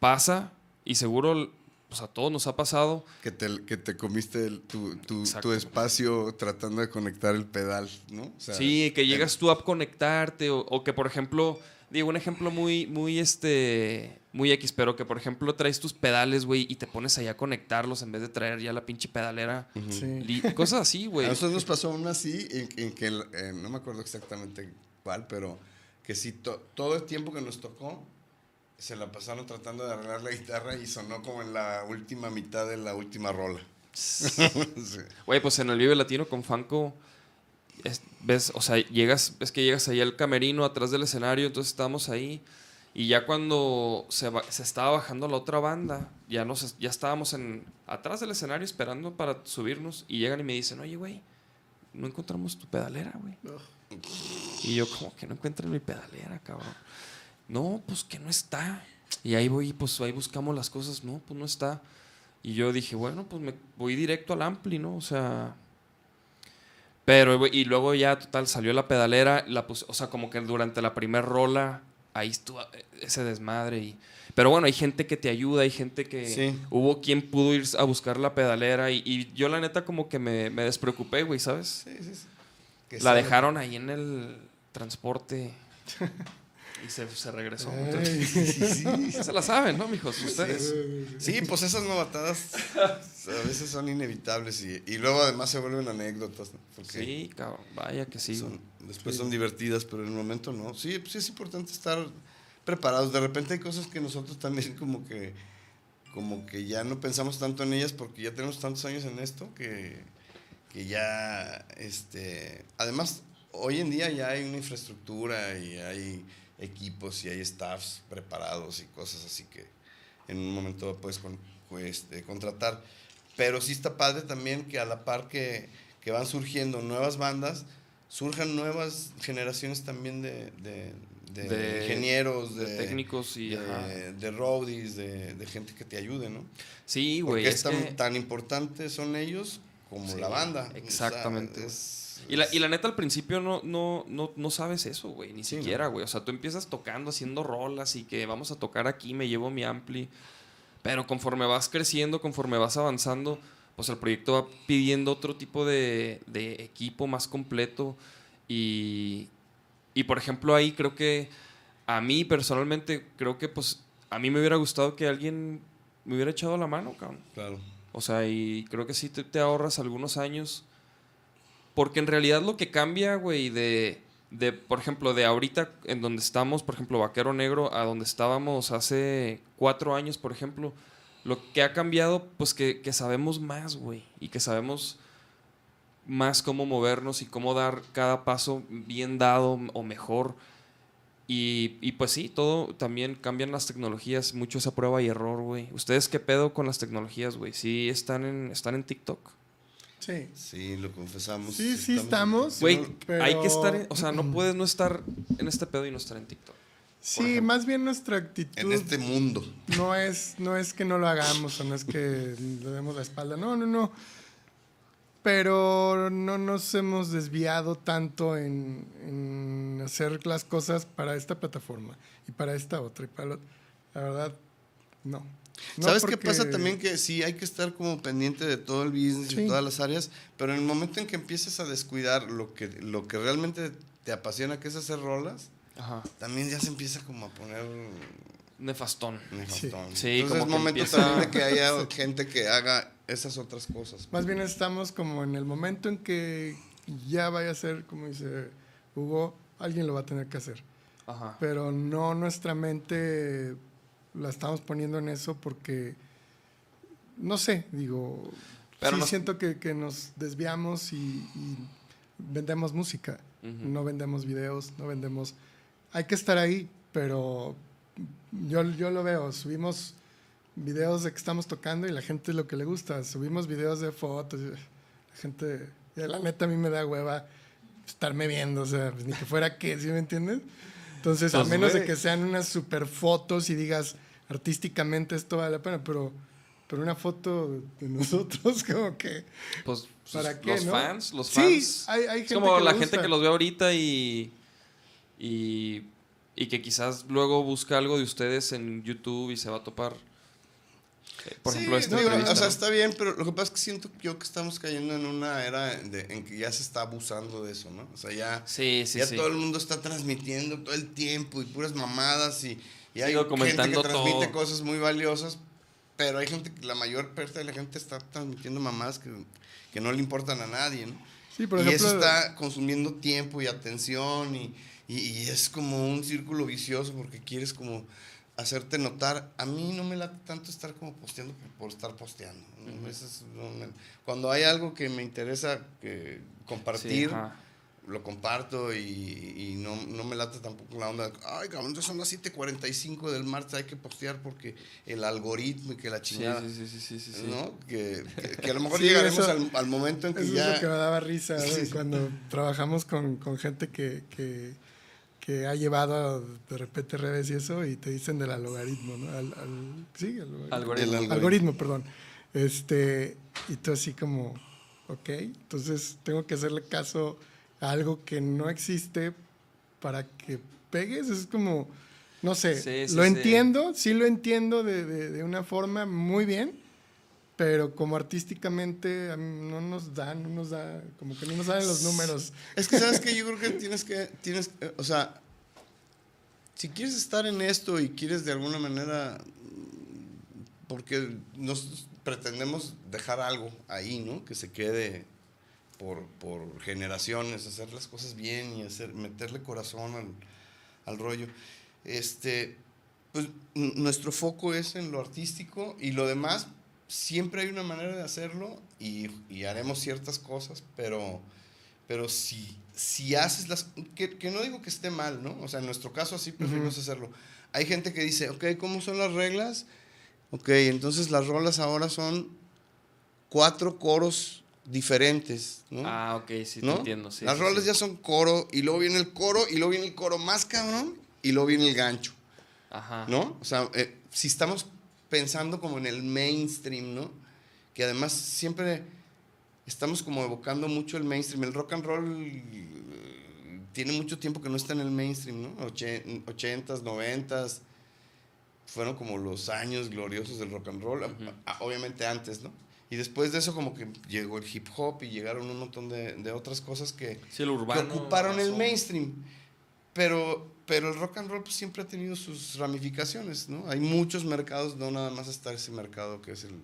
E: pasa, y seguro pues a todos nos ha pasado,
D: Que te, que te comiste el- tu, tu- tu espacio tratando de conectar el pedal, ¿no? O sea,
E: Sí, que llegas tú a conectarte o, o que por ejemplo, digo un ejemplo muy muy este muy X, pero que por ejemplo traes tus pedales, güey, y te pones allá a conectarlos en vez de traer ya la pinche pedalera.
F: Sí.
E: Li- Cosas así,
D: A
E: güey.
D: nosotros nos pasó una así, en, en que, eh, no me acuerdo exactamente cuál, pero que sí, to- todo el tiempo que nos tocó, se la pasaron tratando de arreglar la guitarra y sonó como en la última mitad de la última rola. Sí.
E: Güey, pues en el Vive Latino con Fanco es- ves, o sea, llegas, que llegas ahí al camerino atrás del escenario, entonces estábamos ahí y ya cuando se, se estaba bajando la otra banda, ya nos ya estábamos en atrás del escenario esperando para subirnos y llegan y me dicen, "Oye, güey, no encontramos tu pedalera, güey." Y yo como que no encuentran mi pedalera, cabrón. No, pues que no está. Y ahí voy, pues ahí buscamos las cosas, no, pues no está. Y yo dije, bueno, pues me voy directo al ampli, ¿no? O sea. Pero, y luego ya, total, salió la pedalera, la puse- o sea, como que durante la primera rola, ahí estuvo eh, ese desmadre. Y, pero bueno, hay gente que te ayuda, hay gente que.
D: Sí.
E: Hubo quien pudo ir a buscar la pedalera y, y yo, la neta, como que me, me despreocupé, güey, ¿sabes?
D: Sí, sí, sí. Que
E: La dejaron ahí en el transporte. Y se, se regresó.
F: Ay.
E: Entonces, se la saben, ¿no, mijos? Ustedes.
D: Sí, pues esas novatadas a veces son inevitables y, y luego además se vuelven anécdotas. ¿no? Porque
E: Sí, cabrón. Vaya que sí.
D: son- después son divertidas, pero en el momento no. Sí, pues es importante estar preparados. De repente hay cosas que nosotros también como que, como que ya no pensamos tanto en ellas porque ya tenemos tantos años en esto que, que ya, este, además, hoy en día ya hay una infraestructura y hay equipos y hay staffs preparados y cosas así que en un momento puedes con- pues, este, contratar. Pero sí está padre también que a la par que, que van surgiendo nuevas bandas, surjan nuevas generaciones también de, de- de
E: De-
D: ingenieros,
E: de técnicos y,
D: de, roadies, de, gente que te ayude, ¿no?
E: Sí,
D: Porque
E: güey.
D: es
E: Es
D: tan,
E: que-
D: tan importantes son ellos como
E: Sí,
D: la banda. O sea,
E: exactamente.
D: es-
E: Y la, y la neta, al principio no, no, no, no sabes eso, güey, ni
D: Sí,
E: siquiera, güey. O sea, tú empiezas tocando, haciendo rolas y que vamos a tocar aquí, me llevo mi ampli. Pero conforme vas creciendo, conforme vas avanzando, pues el proyecto va pidiendo otro tipo de, de equipo más completo. Y, y por ejemplo, ahí creo que a mí personalmente, creo que pues a mí me hubiera gustado que alguien me hubiera echado la mano, cabrón.
D: Claro.
E: O sea, y creo que sí te, te ahorras algunos años. Porque en realidad lo que cambia, güey, de, de, por ejemplo, de ahorita en donde estamos, por ejemplo, Vaquero Negro, a donde estábamos hace cuatro años, por ejemplo, lo que ha cambiado, pues que, que sabemos más, güey, y que sabemos más cómo movernos y cómo dar cada paso bien dado o mejor. Y, y pues sí, todo también cambian las tecnologías, mucho esa prueba y error, güey. ¿Ustedes qué pedo con las tecnologías, güey? ¿Sí están en, están en TikTok?
F: Sí.
D: Sí, lo confesamos.
F: Sí, sí estamos.
E: Güey,
F: pero-
E: hay que estar, en- o sea, no puedes no estar en este pedo y no estar en TikTok.
F: Sí,
E: ejemplo.
F: más bien nuestra actitud
D: En este mundo.
F: no es, no es que no lo hagamos o no es que le demos la espalda. No, no, no. Pero no nos hemos desviado tanto en, en hacer las cosas para esta plataforma y para esta otra. Y para la, la verdad, no. No
D: ¿Sabes qué
F: porque-
D: pasa también? Que sí, hay que estar como pendiente de todo el business y
F: Sí.
D: todas las áreas, pero en el momento en que empiezas a descuidar lo que, lo que realmente te apasiona, que es hacer rolas,
E: Ajá.
D: también ya se empieza como a poner
E: Nefastón.
D: nefastón.
E: Sí,
D: Entonces
E: como
D: es
E: que
D: momento
E: empieza-
D: también de que haya gente que haga esas otras cosas.
F: Más bien estamos como en el momento en que ya vaya a ser, como dice Hugo, alguien lo va a tener que hacer.
E: Ajá.
F: pero no nuestra mente la estamos poniendo en eso porque, no sé, digo,
E: Pero
F: sí siento que, que nos desviamos y, y vendemos música, no vendemos videos, no vendemos... Hay que estar ahí, pero yo, yo lo veo, subimos videos de que estamos tocando y la gente es lo que le gusta, subimos videos de fotos, la gente, ya la neta a mí me da hueva estarme viendo, o sea, pues, ni que fuera qué, ¿sí me entiendes? Entonces, a
E: Pues,
F: menos de que sean unas super fotos y digas artísticamente esto vale la pena, pero, pero una foto de nosotros como que...
E: Pues
F: ¿Para
E: sus-
F: qué,
E: los
F: no?
E: fans, los
F: Sí,
E: fans.
F: hay- hay
E: es
F: gente
E: como
F: que
E: la gente que los ve ahorita y, y y que quizás luego busca algo de ustedes en YouTube y se va a topar. eh, Por
D: Sí,
E: ejemplo, esta entrevista,
D: o sea,
E: ¿no?
D: está bien, pero lo que pasa es que siento yo que estamos cayendo en una era de- en que ya se está abusando de eso, ¿no? O sea, ya,
E: Sí, sí,
D: ya
E: sí.
D: todo el mundo está transmitiendo todo el tiempo y puras mamadas y, y hay
E: Sí,
D: gente que transmite
E: todo.
D: cosas muy valiosas, pero hay gente, que la mayor parte de la gente está transmitiendo mamadas que, que no le importan a nadie, ¿no?
F: Sí, por
D: y
F: ejemplo,
D: eso está consumiendo tiempo y atención y, y- y es como un círculo vicioso porque quieres como hacerte notar. A mí no me late tanto estar como posteando por, por estar posteando. ¿no? Eso es- no me- cuando hay algo que me interesa que compartir,
E: Sí.
D: Lo comparto y, y no, no me late tampoco la onda. Ay, cabrón, ya son las 7:45 del martes, hay que postear porque el algoritmo y que la chingada.
E: sí, sí, sí, sí, sí, sí.
D: ¿no? Que, que- que a lo mejor
F: Sí,
D: llegaremos
F: eso-
D: al, al momento en que
F: Eso
D: ya...
F: es lo que me daba risa.
D: Sí.
F: cuando trabajamos con, con gente que, que, que ha llevado de repente redes y eso y te dicen del logaritmo, ¿no? Al, al- sí, al.
E: Algoritmo.
D: El algoritmo.
F: algoritmo, perdón. Este, y tú así como, ok, entonces tengo que hacerle caso algo que no existe para que pegues. Es como, no sé,
E: Sí, sí,
F: lo
E: sí.
F: entiendo, sí lo entiendo de, de- de una forma muy bien, pero como artísticamente no nos da, no nos da, como que no nos dan los números.
D: Es que sabes que yo creo que tienes que, tienes, eh, o sea, si quieres estar en esto y quieres de alguna manera, porque nosotros pretendemos dejar algo ahí, ¿no? Que se quede por, por generaciones, hacer las cosas bien y hacer, meterle corazón al, al rollo. Este, pues nuestro foco es en lo artístico y lo demás, siempre hay una manera de hacerlo y, y haremos ciertas cosas, pero, pero si, si haces las... Que, que no digo que esté mal, ¿no? O sea, en nuestro caso así preferimos hacerlo. Hay gente que dice, ok, ¿cómo son las reglas? Ok, entonces las rolas ahora son cuatro coros diferentes, ¿no?
E: Ah, ok, sí, te
D: ¿no?
E: entiendo. sí,
D: Las
E: sí,
D: rolas
E: sí.
D: ya son coro, y luego viene el coro, y luego viene el coro más cabrón, y luego viene el gancho,
E: Ajá.
D: ¿no? O sea, eh, si estamos pensando como en el mainstream, ¿no? Que además siempre estamos como evocando mucho el mainstream. El rock and roll eh, tiene mucho tiempo que no está en el mainstream, ¿no? Oche- ochentas, noventas, fueron como los años gloriosos del rock and roll, obviamente antes, ¿no? Y después de eso como que llegó el hip hop y llegaron un montón de, de otras cosas que,
E: Sí, el
D: que
E: urbano.
D: ocuparon el mainstream. Pero, pero el rock and roll pues, siempre ha tenido sus ramificaciones, ¿no? Hay muchos mercados, no nada más está ese mercado que es el,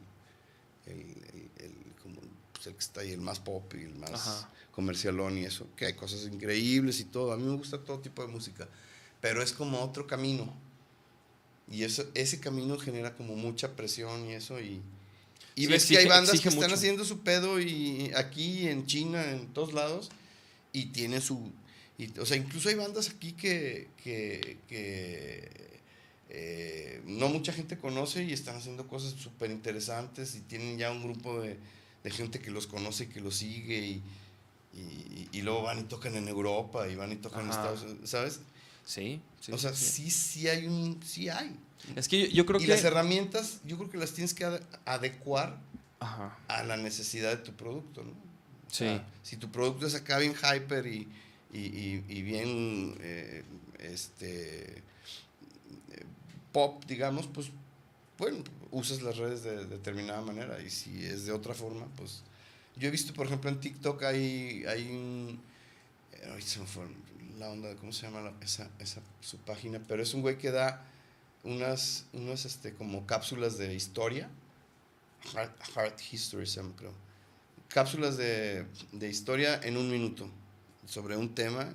D: el, el- el- como, pues, el que está ahí, el más pop y el más
E: Ajá.
D: comercialón y eso, que hay cosas increíbles y todo. A mí me gusta todo tipo de música, pero es como otro camino. Y eso, ese camino genera como mucha presión y eso y... Y
E: Sí,
D: ves que hay bandas que están
E: mucho.
D: haciendo su pedo y aquí en China, en todos lados, y tienen su... y, o sea, incluso hay bandas aquí que, que, que, eh, no mucha gente conoce y están haciendo cosas súper interesantes y tienen ya un grupo de, de gente que los conoce y que los sigue y, y, y luego van y tocan en Europa y van y tocan en. Estados Unidos, ¿sabes?
E: Sí, sí.
D: o sea,
E: sí.
D: sí, sí hay un... Sí hay.
E: Es que yo, yo creo
D: y
E: que.
D: las herramientas, yo creo que las tienes que ade- adecuar
E: Ajá.
D: a la necesidad de tu producto, ¿no? O
E: Sí.
D: si tu producto es acá bien hyper y, y, y- y bien eh, este, eh, pop, digamos, pues bueno, usas las redes de, determinada manera y si es de otra forma, pues yo he visto, por ejemplo, en TikTok hay, hay un... ay, se me fue la onda, de ¿cómo se llama la- esa, esa, su página? Pero es un güey que da unas, unas este, como cápsulas de historia. Heart, Heart History, se llama, creo. Cápsulas de, de historia en un minuto sobre un tema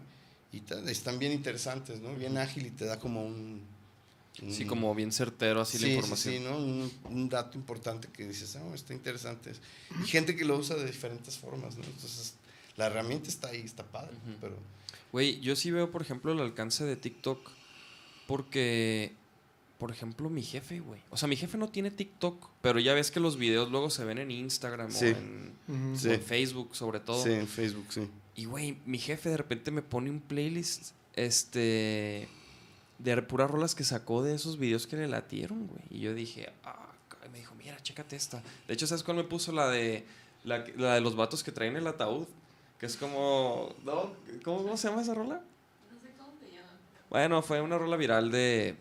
D: y están bien interesantes, ¿no? Bien ágil y te da como un...
E: Sí,
D: un-
E: como bien certero así la
D: Sí, sí,
E: información.
D: sí, ¿no? Un, un dato importante que dices, ah, está interesante. Y gente que lo usa de diferentes formas, ¿no? Entonces, la herramienta está ahí, está padre,
E: Ujú.
D: pero...
E: Güey, yo sí veo, por ejemplo, el alcance de TikTok porque, por ejemplo, mi jefe, güey. O sea, mi jefe no tiene TikTok, pero ya ves que los videos luego se ven en Instagram
D: Sí.
E: o, en,
F: Ujú.
E: o
D: Sí.
E: en Facebook, sobre todo.
D: Sí, en Facebook, sí.
E: Y, güey, mi jefe de repente me pone un playlist, este, de puras rolas que sacó de esos videos que le latieron, güey. Y yo dije, ah, me dijo, mira, chécate esta. De hecho, ¿sabes cuál me puso? La de, la, la de los vatos que traen el ataúd. Que es como, ¿no? ¿Cómo, cómo se llama esa rola?
I: No sé cómo te llaman.
E: Bueno, fue una rola viral de,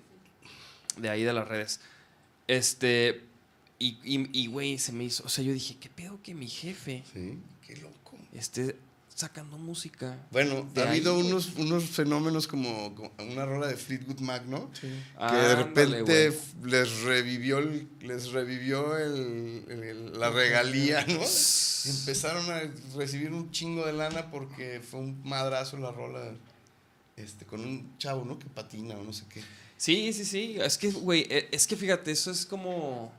E: de ahí de las redes. Este, y, y, y, güey, se me hizo, o sea, yo dije, ¿qué pedo que mi jefe
D: Sí, qué loco.
E: esté sacando música?
D: Bueno, ha habido
E: ahí,
D: unos, unos fenómenos como, como una rola de Fleetwood Mac, ¿no?
F: Sí.
D: que de repente les revivió el- les revivió el, el- la regalía, ¿no? Empezaron a recibir un chingo de lana porque fue un madrazo la rola este con un chavo, ¿no? Que patina o no sé qué.
E: Sí, sí, sí. Es que, güey, e- es que fíjate, eso es como.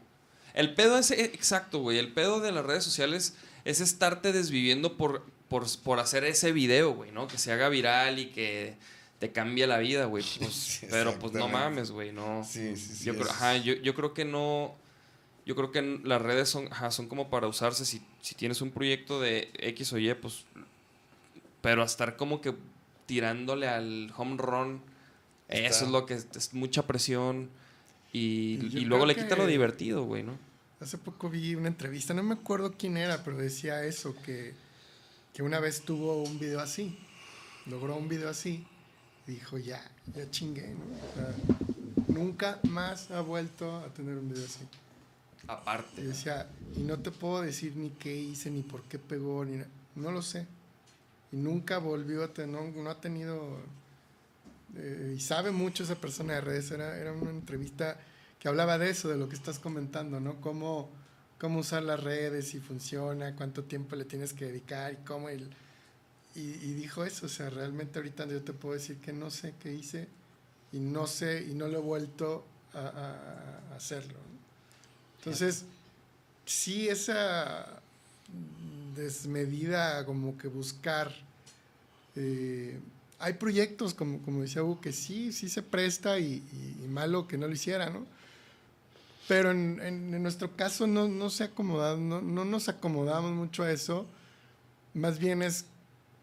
E: El pedo es e- exacto, güey. El pedo de las redes sociales es estarte desviviendo por, por, por hacer ese video, güey, ¿no? Que se haga viral y que te cambie la vida, güey. Pues, pero pues no mames, güey, no.
D: Sí, sí, sí.
E: yo, creo, ajá, yo, yo creo que no. Yo creo que las redes son, ajá, son como para usarse. Si, si tienes un proyecto de X o Y, pues. Pero a estar como que tirándole al home run.
D: Está.
E: Eso es lo que es, es mucha presión. Y,
F: Y
E: luego le quita lo divertido, güey, ¿no?
F: Hace poco vi una entrevista, no me acuerdo quién era, pero decía eso, que, que una vez tuvo un video así, logró un video así, y dijo, ya, ya chingué, ¿no? O sea, nunca más ha vuelto a tener un video así. Y
E: Aparte.
F: decía, y no te puedo decir ni qué hice, ni por qué pegó, ni no lo sé. Y nunca volvió a tener, no, no ha tenido eh, y sabe mucho esa persona de redes, era, era una entrevista que hablaba de eso, de lo que estás comentando, ¿no? Cómo, cómo usar las redes, si funciona, cuánto tiempo le tienes que dedicar y cómo el... Y, dijo eso, o sea, realmente ahorita yo te puedo decir que no sé qué hice y no sé y no lo he vuelto a, hacerlo. Entonces, sí, esa desmedida como que buscar... eh, hay proyectos, como, como decía Hugo, que sí, sí se presta y malo que no lo hiciera, ¿no? Pero en, en- en nuestro caso no, no se acomoda, no, no nos acomodamos mucho a eso. Más bien es,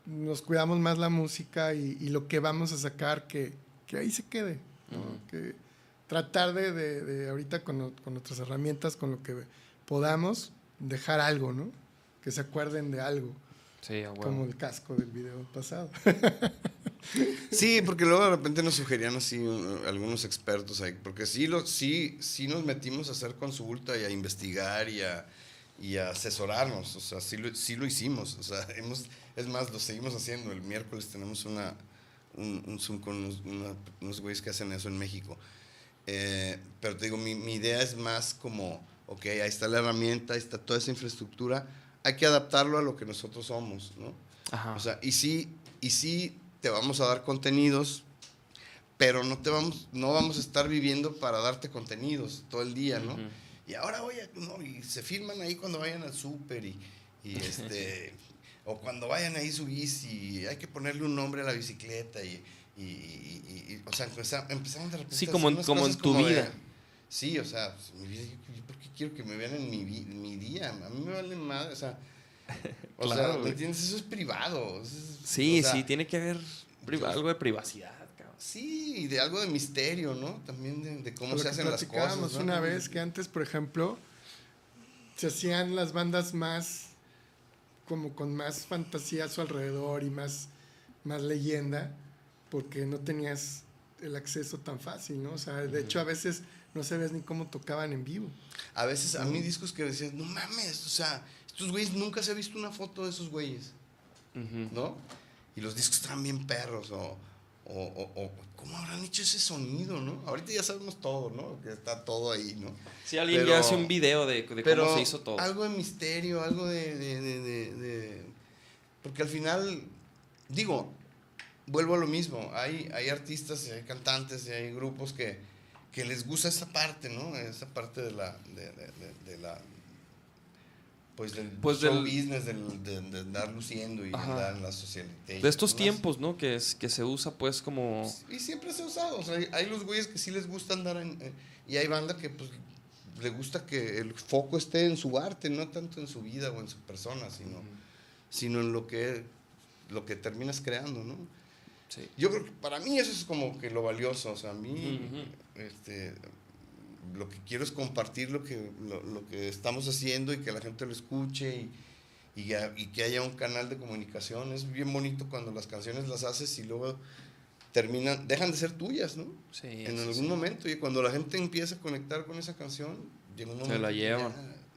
F: nos cuidamos más la música y, y lo que vamos a sacar, que, que ahí se quede. ¿no? Que tratar de, de- de ahorita con, con nuestras herramientas, con lo que podamos, dejar algo, ¿no? Que se acuerden de algo,
E: Sí, a huevo.
F: como el casco del video pasado.
D: Sí, porque luego de repente nos sugerían así uh, algunos expertos ahí, porque sí, lo, sí, sí nos metimos a hacer consulta y a investigar y a, y a asesorarnos, o sea, sí lo, sí lo hicimos, o sea, hemos, es más, lo seguimos haciendo, el miércoles tenemos una, un, un Zoom con unos, una- unos güeyes que hacen eso en México, Eh, pero te digo, mi, mi idea es más como, ok, ahí está la herramienta, ahí está toda esa infraestructura, hay que adaptarlo a lo que nosotros somos, ¿no?
E: Ajá.
D: O sea, y sí, y sí te vamos a dar contenidos, pero no te vamos, no vamos a estar viviendo para darte contenidos todo el día, ¿no? Y ahora voy a, no, y se filman ahí cuando vayan al súper y, y este, o cuando vayan ahí su bici, hay que ponerle un nombre a la bicicleta y, y, y- o sea, empeza- empezamos de repente
E: Sí,
D: a
E: como en- como en tu vida.
D: sí, o sea, pues, mi vida, yo, ¿por qué quiero que me vean en mi, día? A mí me vale madre, o sea, o
E: Claro,
D: sea, ¿me
E: güey.
D: entiendes? Eso es privado. eso es-
E: Sí,
D: o sea,
E: sí, tiene que haber algo de privacidad, cabrón.
D: Sí, y de algo de misterio, ¿no? También de, de cómo se hacen las cosas. ¿no?
F: una vez que antes, por ejemplo, se hacían las bandas más como con más fantasía a su alrededor y más, más leyenda, porque no tenías el acceso tan fácil, ¿no? O sea, de hecho a veces no sabes ni cómo tocaban en vivo.
D: A veces, a mí discos que decías, no mames, o sea, estos güeyes nunca se ha visto una foto de esos güeyes. ¿no? Y los discos estaban bien perros, o, o, o- o ¿cómo habrán hecho ese sonido, no? Ahorita ya sabemos todo, ¿no? Que está todo ahí, ¿no?
E: Si alguien
D: Pero-
E: ya hace un video de, de
D: Pero
E: cómo se hizo todo.
D: algo de misterio, algo de, de- de- Porque al final, digo, vuelvo a lo mismo. Hay, hay artistas, y hay cantantes, hay grupos que, que les gusta esa parte, ¿no? Esa parte de la... De la pues del
E: Pues
D: show
E: del-
D: business, del, de, de andar luciendo y
E: Ajá.
D: andar en la sociedad.
E: De estos tiempos, ¿no? Que, es, que se usa pues como...
D: Y siempre se ha usado. O sea, hay, los güeyes que sí les gusta andar en. en- y hay banda que, pues, le gusta que el foco esté en su arte, no tanto en su vida o en su persona, sino, sino en lo que, lo que terminas creando, ¿no?
E: Sí.
D: Yo creo que para mí eso es como que lo valioso. O sea, a mí, este, lo que quiero es compartir lo que, lo, lo que estamos haciendo y que la gente lo escuche y, y, que haya un canal de comunicación. Es bien bonito cuando las canciones las haces y luego terminan, dejan de ser tuyas, ¿no?
E: Sí,
D: en algún
E: sí.
D: momento. Y cuando la gente empieza a conectar con esa canción, llega un
E: Se
D: momento
E: la
D: que
E: llevan.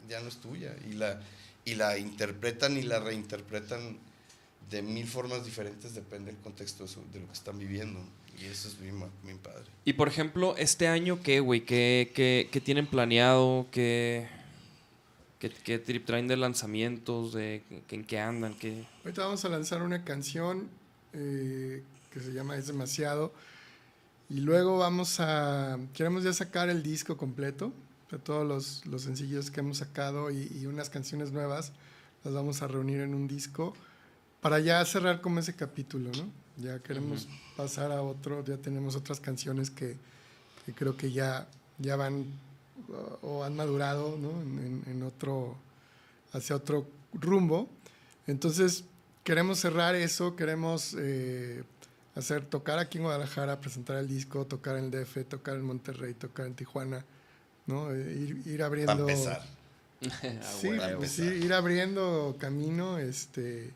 D: Ya, ya no es tuya. Y la, y la interpretan y la reinterpretan de mil formas diferentes, depende del contexto de, su- de lo que están viviendo. Y eso es bien, bien padre.
E: Y por ejemplo, este año, ¿qué, güey? ¿Qué, qué, qué tienen planeado? ¿Qué, qué, qué trip traen de lanzamientos? De, que- ¿En qué andan? ¿Qué?
F: Ahorita vamos a lanzar una canción eh, que se llama Es demasiado. Y luego vamos a. Queremos ya sacar el disco completo, de todos los, los sencillos que hemos sacado y, y unas canciones nuevas. Las vamos a reunir en un disco para ya cerrar como ese capítulo, ¿no? Ya queremos pasar a otro, ya tenemos otras canciones que, que creo que ya, ya van o, o han madurado, ¿no? En, otro, hacia otro rumbo. Entonces, queremos cerrar eso, queremos eh, hacer, tocar aquí en Guadalajara, presentar el disco, tocar en el DF, tocar en Monterrey, tocar en Tijuana, ¿no? Eh, ir, ir abriendo...
D: Para empezar.
F: Pues sí,
D: empezar.
F: ir abriendo camino este,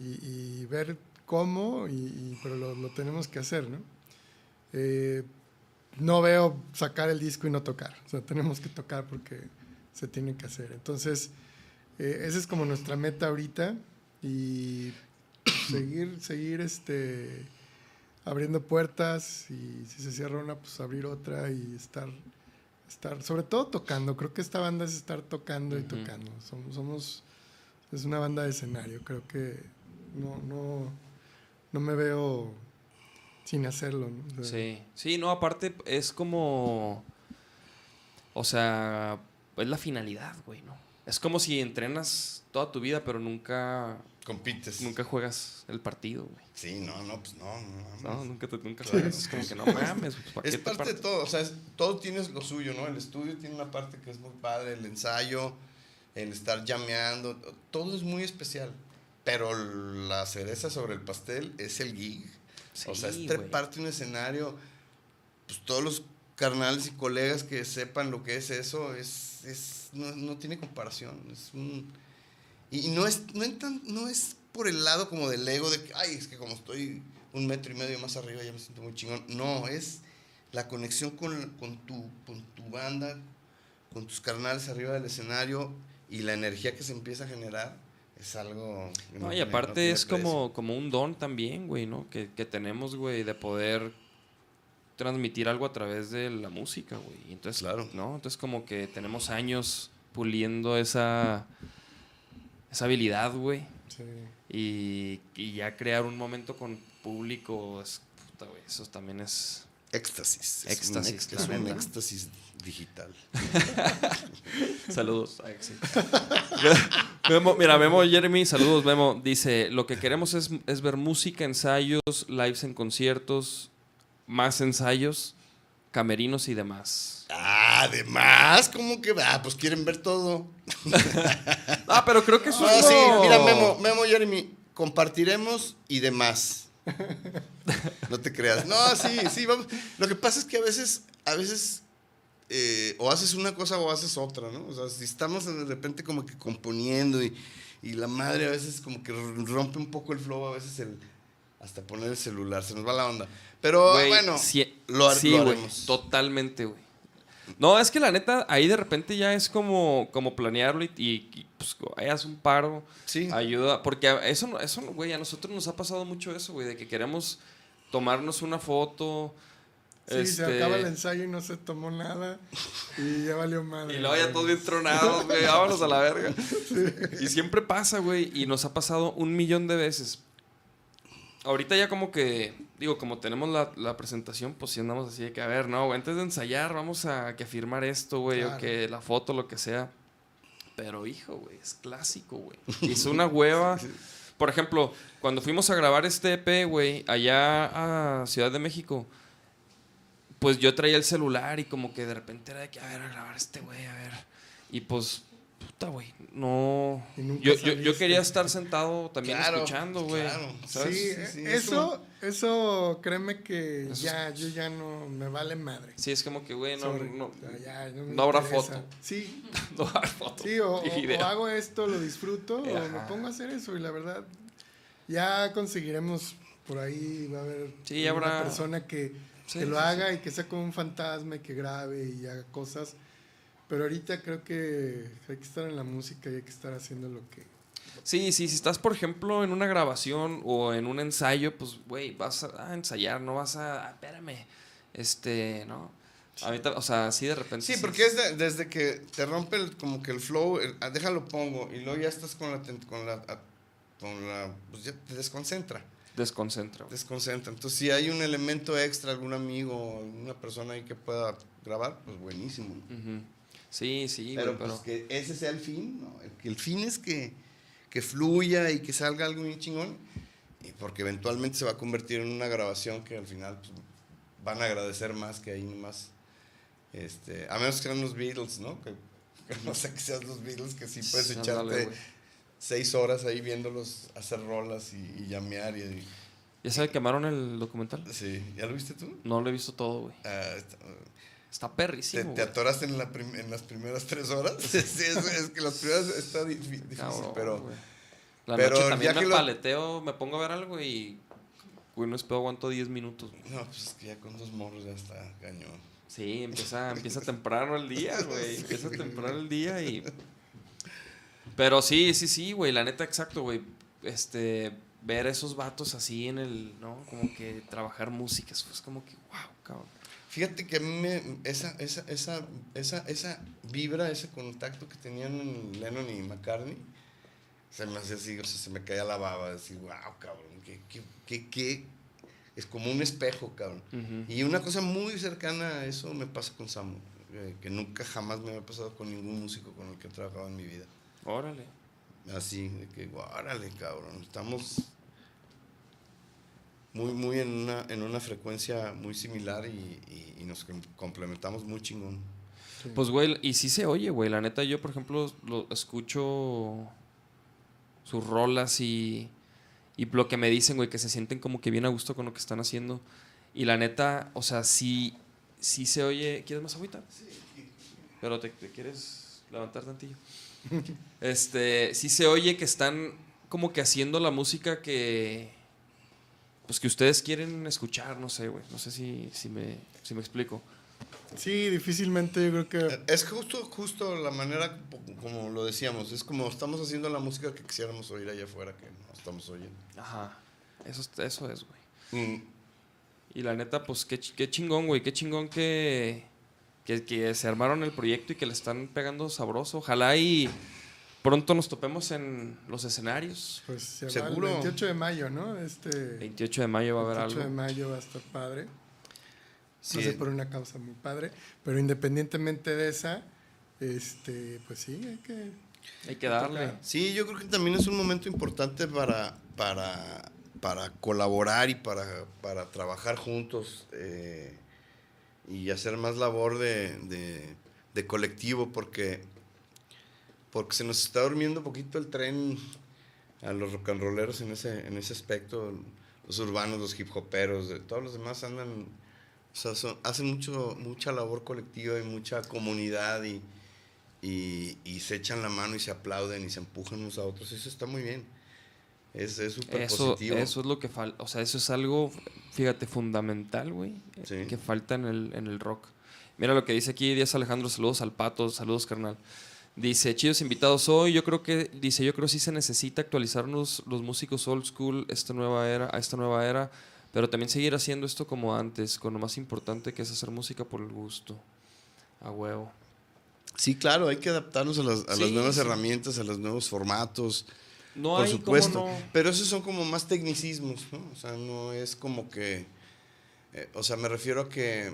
F: y, y ver cómo, y, y- pero lo, lo tenemos que hacer, ¿no? Eh, no veo sacar el disco y no tocar, o sea, tenemos que tocar porque se tiene que hacer. Entonces, eh, esa es como nuestra meta ahorita y seguir, seguir este, abriendo puertas y si se cierra una, pues abrir otra y estar, estar sobre todo tocando. Creo que esta banda es estar tocando y tocando. Somos, somos, es una banda de escenario. Creo que no, no, no me veo sin hacerlo. ¿no? O sea,
E: Sí, sí, no, aparte es como, o sea, es la finalidad, güey, ¿no? Es como si entrenas toda tu vida, pero nunca,
D: Compites.
E: nunca juegas el partido, güey.
D: Sí, no, no, pues no, no.
E: No, nunca te, nunca juegas. Es como que no mames, pues, ¿para
D: Es
E: qué te
D: parte de todo, o sea, es- todo tiene lo suyo, ¿no? El estudio tiene una parte que es muy padre, el ensayo, el estar llameando, todo es muy especial. Pero la cereza sobre el pastel es el gig. o sea, es
E: Sí,
D: treparte un escenario, pues todos los carnales y colegas que sepan lo que es eso, es, es no, no tiene comparación. Es un, y no es, no, en tan- no es por el lado como del ego de que, ay, es que como estoy un metro y medio más arriba ya me siento muy chingón. No, es la conexión con, con, tu, con tu banda, con tus carnales arriba del escenario y la energía que se empieza a generar es algo...
E: No, y aparte es como, como un don también, güey, ¿no? Que, que tenemos, güey, de poder transmitir algo a través de la música, güey. Y Entonces,
D: Claro.
E: ¿no? Entonces como que tenemos años puliendo esa, esa habilidad, güey.
F: sí.
E: Y, y ya crear un momento con público, es, puta, güey, eso también es...
D: Éxtasis. es
E: Éxtasis,
D: un,
E: claro,
D: es un éxtasis digital.
E: Saludos. Sí. Memo- mira, Memo Jeremy, saludos, Memo. Dice, lo que queremos es, es ver música, ensayos, lives en conciertos, más ensayos, camerinos y demás.
D: Ah, además, ¿cómo que va? Pues quieren ver todo.
E: Ah, pero creo que eso
D: No,
E: es
D: sí,
E: lo-
D: mira, Memo, Memo, Jeremy, compartiremos y demás. No te creas. No, sí, sí, vamos. Lo que pasa es que a veces, a veces, eh, o haces una cosa o haces otra, ¿no? O sea, si estamos de repente como que componiendo y, y la madre a veces como que rompe un poco el flow, a veces el, hasta poner el celular, se nos va la onda. Pero bueno,
E: sí,
D: lo,
E: sí,
D: lo
E: totalmente, güey. No, es que la neta, ahí de repente ya es como, como planearlo y, y, y, pues hayas un paro,
D: Sí.
E: ayuda, porque eso, eso, güey, a nosotros nos ha pasado mucho eso, güey, de que queremos tomarnos una foto.
F: Sí, se
E: este,
F: acaba el ensayo y no se tomó nada y ya valió madre.
E: Y luego ya todos bien tronados, güey, vámonos a la verga. Y siempre pasa, güey, y nos ha pasado un millón de veces. Ahorita ya como que, digo, como tenemos la, la presentación, pues sí andamos así de que, a ver, no, güey, antes de ensayar vamos a que firmar esto, güey, o que la foto, lo que sea. Pero, hijo, güey, es clásico, güey. Hizo una hueva. Por ejemplo, cuando fuimos a grabar este EP, güey, allá a Ciudad de México, pues yo traía el celular y como que de repente era de que, a ver, a grabar este güey, a ver. Y pues, puta, güey, no... Yo, yo, yo quería estar sentado también
D: Claro,
E: escuchando, güey.
D: claro.
E: ¿sabes?
F: Sí,
D: Sí, sí,
F: eh,
D: es
F: eso, eso, créeme que
E: Eso es-
F: ya, yo ya no, me vale madre.
E: Sí, es como que, güey, no,
F: Sorry.
E: no,
F: ya, no,
E: habrá foto.
F: Sí,
E: no haber foto.
F: sí, o, hago esto, lo disfruto, o me pongo a hacer eso y la verdad, ya conseguiremos por ahí, va a haber
E: Sí,
F: una
E: habrá-
F: persona que,
E: Sí,
F: que lo
E: sí,
F: haga y que sea como un fantasma y que grabe y haga cosas. Pero ahorita creo que hay que estar en la música y hay que estar haciendo lo que...
E: Sí, sí, si estás, por ejemplo, en una grabación o en un ensayo, pues, güey, vas a, a ensayar, no vas a, ah, espérame, este, ¿no? Ahorita, o sea, así de repente.
D: Sí, porque es de- desde que te rompe el- como que el flow, el- ah, déjalo pongo, y luego ya estás con la, con la, ah, con la, pues ya te desconcentra,
E: Desconcentra. güey.
D: desconcentra. Entonces, si hay un elemento extra, algún amigo, alguna persona ahí que pueda grabar, pues buenísimo.
E: Ujú. Sí, sí,
D: pero,
E: güey, pero...
D: pues que ese sea el fin, ¿no? El, el fin es que, que fluya y que salga algo bien chingón, y porque eventualmente se va a convertir en una grabación que al final pues, van a agradecer más que ahí nomás. Este, a menos que sean los Beatles, ¿no? Que, que no sé que sean los Beatles, que sí puedes echarte seis horas ahí viéndolos hacer rolas y, y llamear. Y,
E: ¿Ya se quemaron el documental?
D: sí, ¿ya lo viste tú?
E: No lo he visto todo, güey.
D: Ah, está- ¿Te,
E: perrísimo,
D: te
E: güey.
D: atoraste en, la en las primeras tres horas? sí, es, es que las primeras está di- difícil,
E: Cabrón,
D: pero...
E: güey. La
D: pero
E: noche
D: ya
E: también
D: que
E: me
D: lo-
E: paleteo, me pongo a ver algo y... Güey, no espero aguanto 10 minutos. güey.
D: No, pues es que ya con dos morros ya está cañón.
E: Sí, empieza, empieza temprano el día, güey. Empieza temprano el día y... Pero sí, sí, sí, güey. La neta, exacto, güey. Este... ver a esos vatos así en el, ¿no? Como que trabajar música, eso es como que, wow, cabrón.
D: Fíjate que a mí me- esa, esa, esa, esa, esa vibra, ese contacto que tenían Lennon y McCartney, se me hacía así, o sea, se me caía la baba, decir, wow, cabrón, que, que, que, que- es como un espejo, cabrón. Y una cosa muy cercana a eso me pasa con Samu, eh, que nunca jamás me había pasado con ningún músico con el que he trabajado en mi vida.
E: Órale.
D: Así, de que, órale, cabrón, estamos muy, muy en una, en una frecuencia muy similar y, y- y nos com- complementamos muy chingón.
E: Pues, güey, y sí se oye, güey. La neta, yo, por ejemplo, lo escucho sus rolas y, y lo que me dicen, güey, que se sienten como que bien a gusto con lo que están haciendo. Y la neta, o sea, sí, sí se oye. ¿Quieres más agüita? Sí. Pero te, te quieres levantar tantillo. este, sí se oye que están como que haciendo la música que. Pues que ustedes quieren escuchar, no sé, güey. No sé si, si, me, si me explico.
F: Sí, difícilmente yo creo que...
D: Es justo, justo la manera como lo decíamos, es como estamos haciendo la música que quisiéramos oír allá afuera, que no estamos oyendo.
E: Ajá. Eso, es- eso es, güey.
D: Mm,
E: Y la neta, pues qué, qué chingón, güey. Qué chingón que, que, que se armaron el proyecto y que le están pegando sabroso. Ojalá y pronto nos topemos en los escenarios.
F: Pues se va
D: Seguro.
F: el 28 de mayo, ¿no? Este
E: 28 de mayo va a haber
F: 28 de
E: algo.
F: mayo va a estar padre.
D: Sí.
F: A ser por una causa muy padre. Pero independientemente de esa, este, pues sí, hay que...
E: Hay que darle.
D: Sí, yo creo que también es un momento importante para, para, para colaborar y para, para trabajar juntos eh, y hacer más labor de, de- de colectivo porque, porque se nos está durmiendo un poquito el tren a los rock and rolleros en ese, en ese aspecto, los urbanos, los hip hoperos, de- todos los demás andan, o sea, son- hacen mucho, mucha labor colectiva y mucha comunidad y, y, y se echan la mano y se aplauden y se empujan unos a otros. Eso está muy bien. Es es súper
E: Eso,
D: positivo.
E: eso es lo que falta. O sea, eso es algo, fíjate, fundamental, güey.
D: Sí.
E: Que falta en el, en el rock. Mira lo que dice aquí Díaz Alejandro. Saludos al pato. Saludos, carnal. Dice, chidos invitados hoy. Yo creo que, dice, yo creo que sí se necesita actualizarnos los músicos old school esta nueva era, a esta nueva era. Pero también seguir haciendo esto como antes, con lo más importante que es hacer música por el gusto. A huevo.
D: Sí, claro, hay que adaptarnos a las, a las
E: Sí,
D: nuevas
E: sí.
D: herramientas, a los nuevos formatos.
E: No
D: por
E: hay
D: supuesto.
E: no.
D: Pero esos son como más tecnicismos, ¿no? O sea, no es como que. eh, o sea, me refiero a que.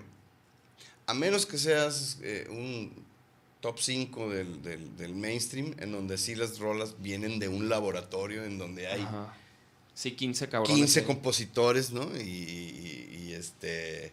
D: A menos que seas eh, un top 5 del, del- del mainstream, en donde sí las rolas vienen de un laboratorio, en donde hay
E: Ajá. Sí, 15 cabrones.
D: 15 compositores, ¿no? Y, y- y, este.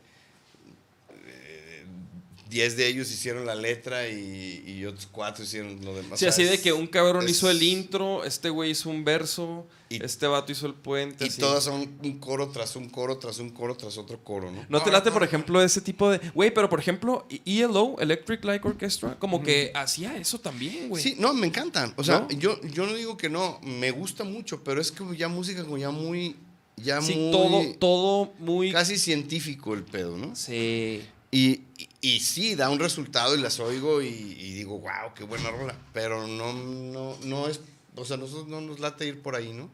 D: Eh, 10 de ellos hicieron la letra y, y otros 4 hicieron lo demás.
E: Sí,
D: O sea,
E: así de que un cabrón
D: es-
E: hizo el intro, este güey hizo un verso,
D: Y-
E: este vato hizo el puente.
D: Y
E: así.
D: todas son un coro tras un coro, tras un coro, tras otro coro, ¿no?
E: ¿No te late, por ejemplo, ese tipo de... Güey, pero por ejemplo, ELO, Electric Light Orchestra, como que hacía eso también, güey.
D: Sí, no, me encantan. O sea,
E: ¿No?
D: yo, yo no digo que no, me gusta mucho, pero es que ya música como ya muy. Ya
E: Sí,
D: muy.
E: todo, todo muy...
D: Casi científico el pedo, ¿no?
E: Sí.
D: Y, y, y sí, da un resultado y las oigo y, y digo, wow, qué buena rola. Pero no, no, no es. O sea, nosotros no nos late ir por ahí, ¿no?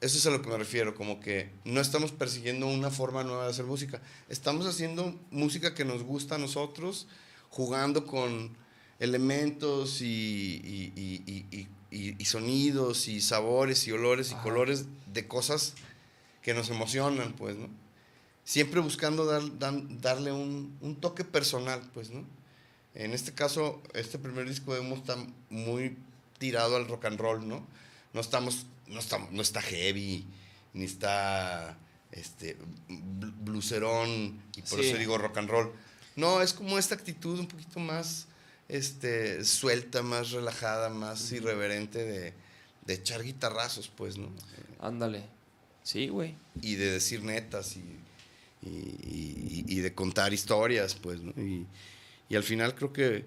D: Eso es a lo que me refiero, como que no estamos persiguiendo una forma nueva de hacer música. Estamos haciendo música que nos gusta a nosotros, jugando con elementos y, y- sonidos y sabores y olores y
E: Ajá.
D: colores de cosas que nos emocionan, pues, ¿no? Siempre buscando dar- dan- darle un, un toque personal, pues, ¿no? En este caso, este primer disco de Humo está muy tirado al rock and roll, ¿no? No estamos, no estamos, no está heavy, ni está este bl- blucerón, y por
E: Sí.
D: eso digo rock and roll. No, es como esta actitud un poquito más este, suelta, más relajada, más irreverente de, de echar guitarrazos, pues, ¿no?
E: Ándale. Sí, güey.
D: y de decir netas y, y, y- y de contar historias, pues, ¿no? Y, y al final creo que,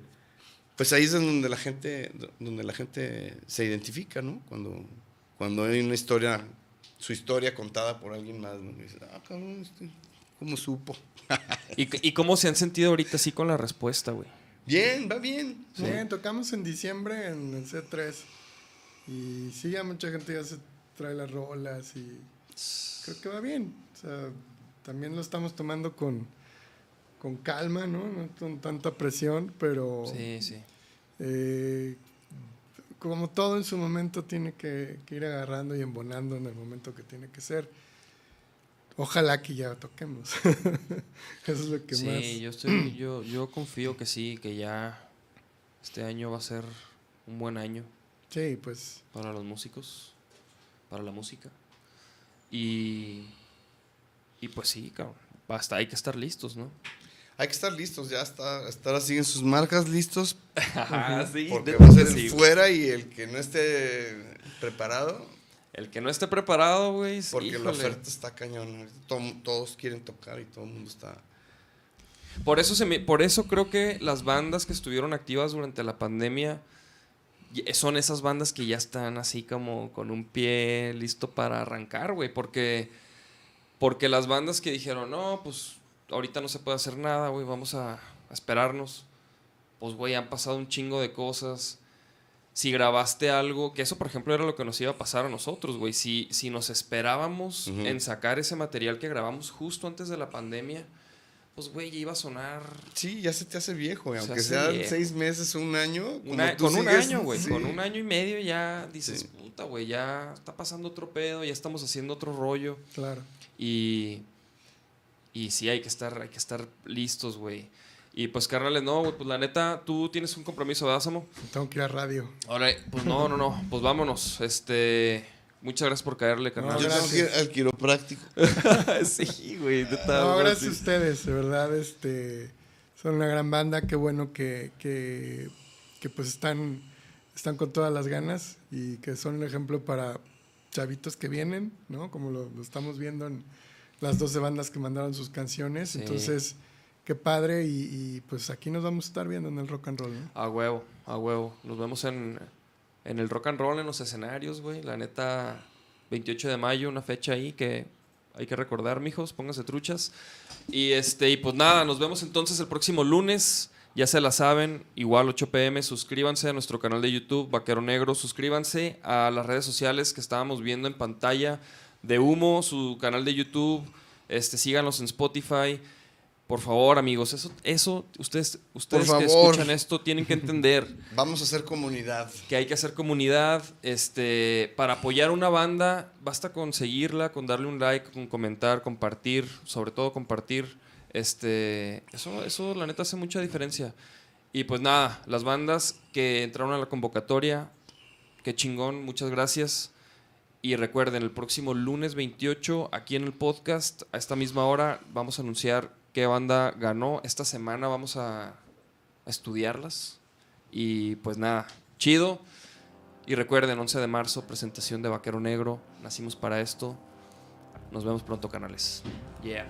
D: pues ahí es donde la gente, donde la gente se identifica, ¿no? Cuando, cuando hay una historia, su historia contada por alguien más, ¿no? Y dices, ah, cabrón, este, ¿cómo supo?
E: ¿Y, ¿Y cómo se han sentido ahorita así con la respuesta, güey?
D: Bien, va bien.
F: Sí, tocamos en diciembre en el C3. Y sí, ya mucha gente ya se trae las rolas y creo que va bien. O sea, también lo estamos tomando con, con calma, ¿no? No con tanta presión, pero
E: Sí, sí.
F: eh, como todo en su momento tiene que, que ir agarrando y embonando en el momento que tiene que ser. Ojalá que ya toquemos. Eso es lo que
E: Sí,
F: más.
E: yo estoy, yo, yo confío que sí, que ya este año va a ser un buen año
F: Sí, pues
E: para los músicos, para la música. Y, y pues sí, cabrón. Basta, hay que estar listos, ¿no?
D: Hay que estar listos, ya está, estar así en sus marcas listos,
E: Ajá, sí,
D: porque va a ser
E: sí,
D: el fuera y el que no esté preparado,
E: El que no esté preparado, güey. sí,
D: porque la oferta está to- todos quieren tocar y todo el mundo está...
E: Por eso, se me- por eso creo que las bandas que estuvieron activas durante la pandemia son esas bandas que ya están así como con un pie listo para arrancar, güey. Porque, porque las bandas que dijeron, no, pues ahorita no se puede hacer nada, güey, vamos a, a esperarnos. Pues, güey, han pasado un chingo de cosas. Si grabaste algo, que eso, por ejemplo, era lo que nos iba a pasar a nosotros, güey. Si, si nos esperábamos en sacar ese material que grabamos justo antes de la pandemia, pues, güey, ya iba a sonar
D: Sí, ya se te hace viejo, y
E: Se
D: aunque sean
E: viejo.
D: seis meses, un año. como
E: una-
D: tú
E: con un año, güey.
D: sí.
E: Con un año y medio ya dices,
D: Sí.
E: puta, güey, ya está pasando otro pedo, ya estamos haciendo otro rollo.
F: claro.
E: Y, y sí, hay que estar, hay que estar listos, güey. Y pues, carnales, no, güey, pues la neta, tú tienes un compromiso, ¿verdad, Samo?
F: Tengo que ir a radio.
E: Ahora, pues no, no, no, pues vámonos. Este, muchas gracias por caerle, carnal.
D: Yo tengo que ir al quiropráctico.
E: sí, güey, neta,
F: No, gracias
E: sí.
F: a ustedes, de verdad, este, son una gran banda, qué bueno que, que, que, pues están, están con todas las ganas y que son un ejemplo para chavitos que vienen, ¿no? Como lo, lo estamos viendo en las 12 bandas que mandaron sus canciones,
E: Sí.
F: entonces, qué padre y, y, pues aquí nos vamos a estar viendo en el rock and roll, ¿no?
E: A huevo, a huevo. Nos vemos en, en el rock and roll, en los escenarios, güey. La neta, 28 de mayo, una fecha ahí que hay que recordar, mijos. Pónganse truchas. Y, este, y pues nada, nos vemos entonces el próximo lunes. Ya se la saben, igual 8 pm, suscríbanse a nuestro canal de YouTube, Vaquero Negro, suscríbanse a las redes sociales que estábamos viendo en pantalla de Humo, su canal de YouTube, este, síganos en Spotify. Por favor, amigos, eso, eso ustedes, ustedes que escuchan esto tienen que entender
D: Vamos a hacer comunidad.
E: que hay que hacer comunidad. Este, para apoyar una banda, basta con seguirla, con darle un like, con comentar, compartir, sobre todo compartir. Este, eso, eso la neta hace mucha diferencia. Y pues nada, las bandas que entraron a la convocatoria, qué chingón, muchas gracias. Y recuerden, el próximo lunes 28, aquí en el podcast, a esta misma hora, vamos a anunciar qué banda ganó. Esta semana vamos a, a estudiarlas. Y pues nada, chido. Y recuerden, 11 de marzo, presentación de Vaquero Negro. Nacimos para esto. Nos vemos pronto, canales. Yeah.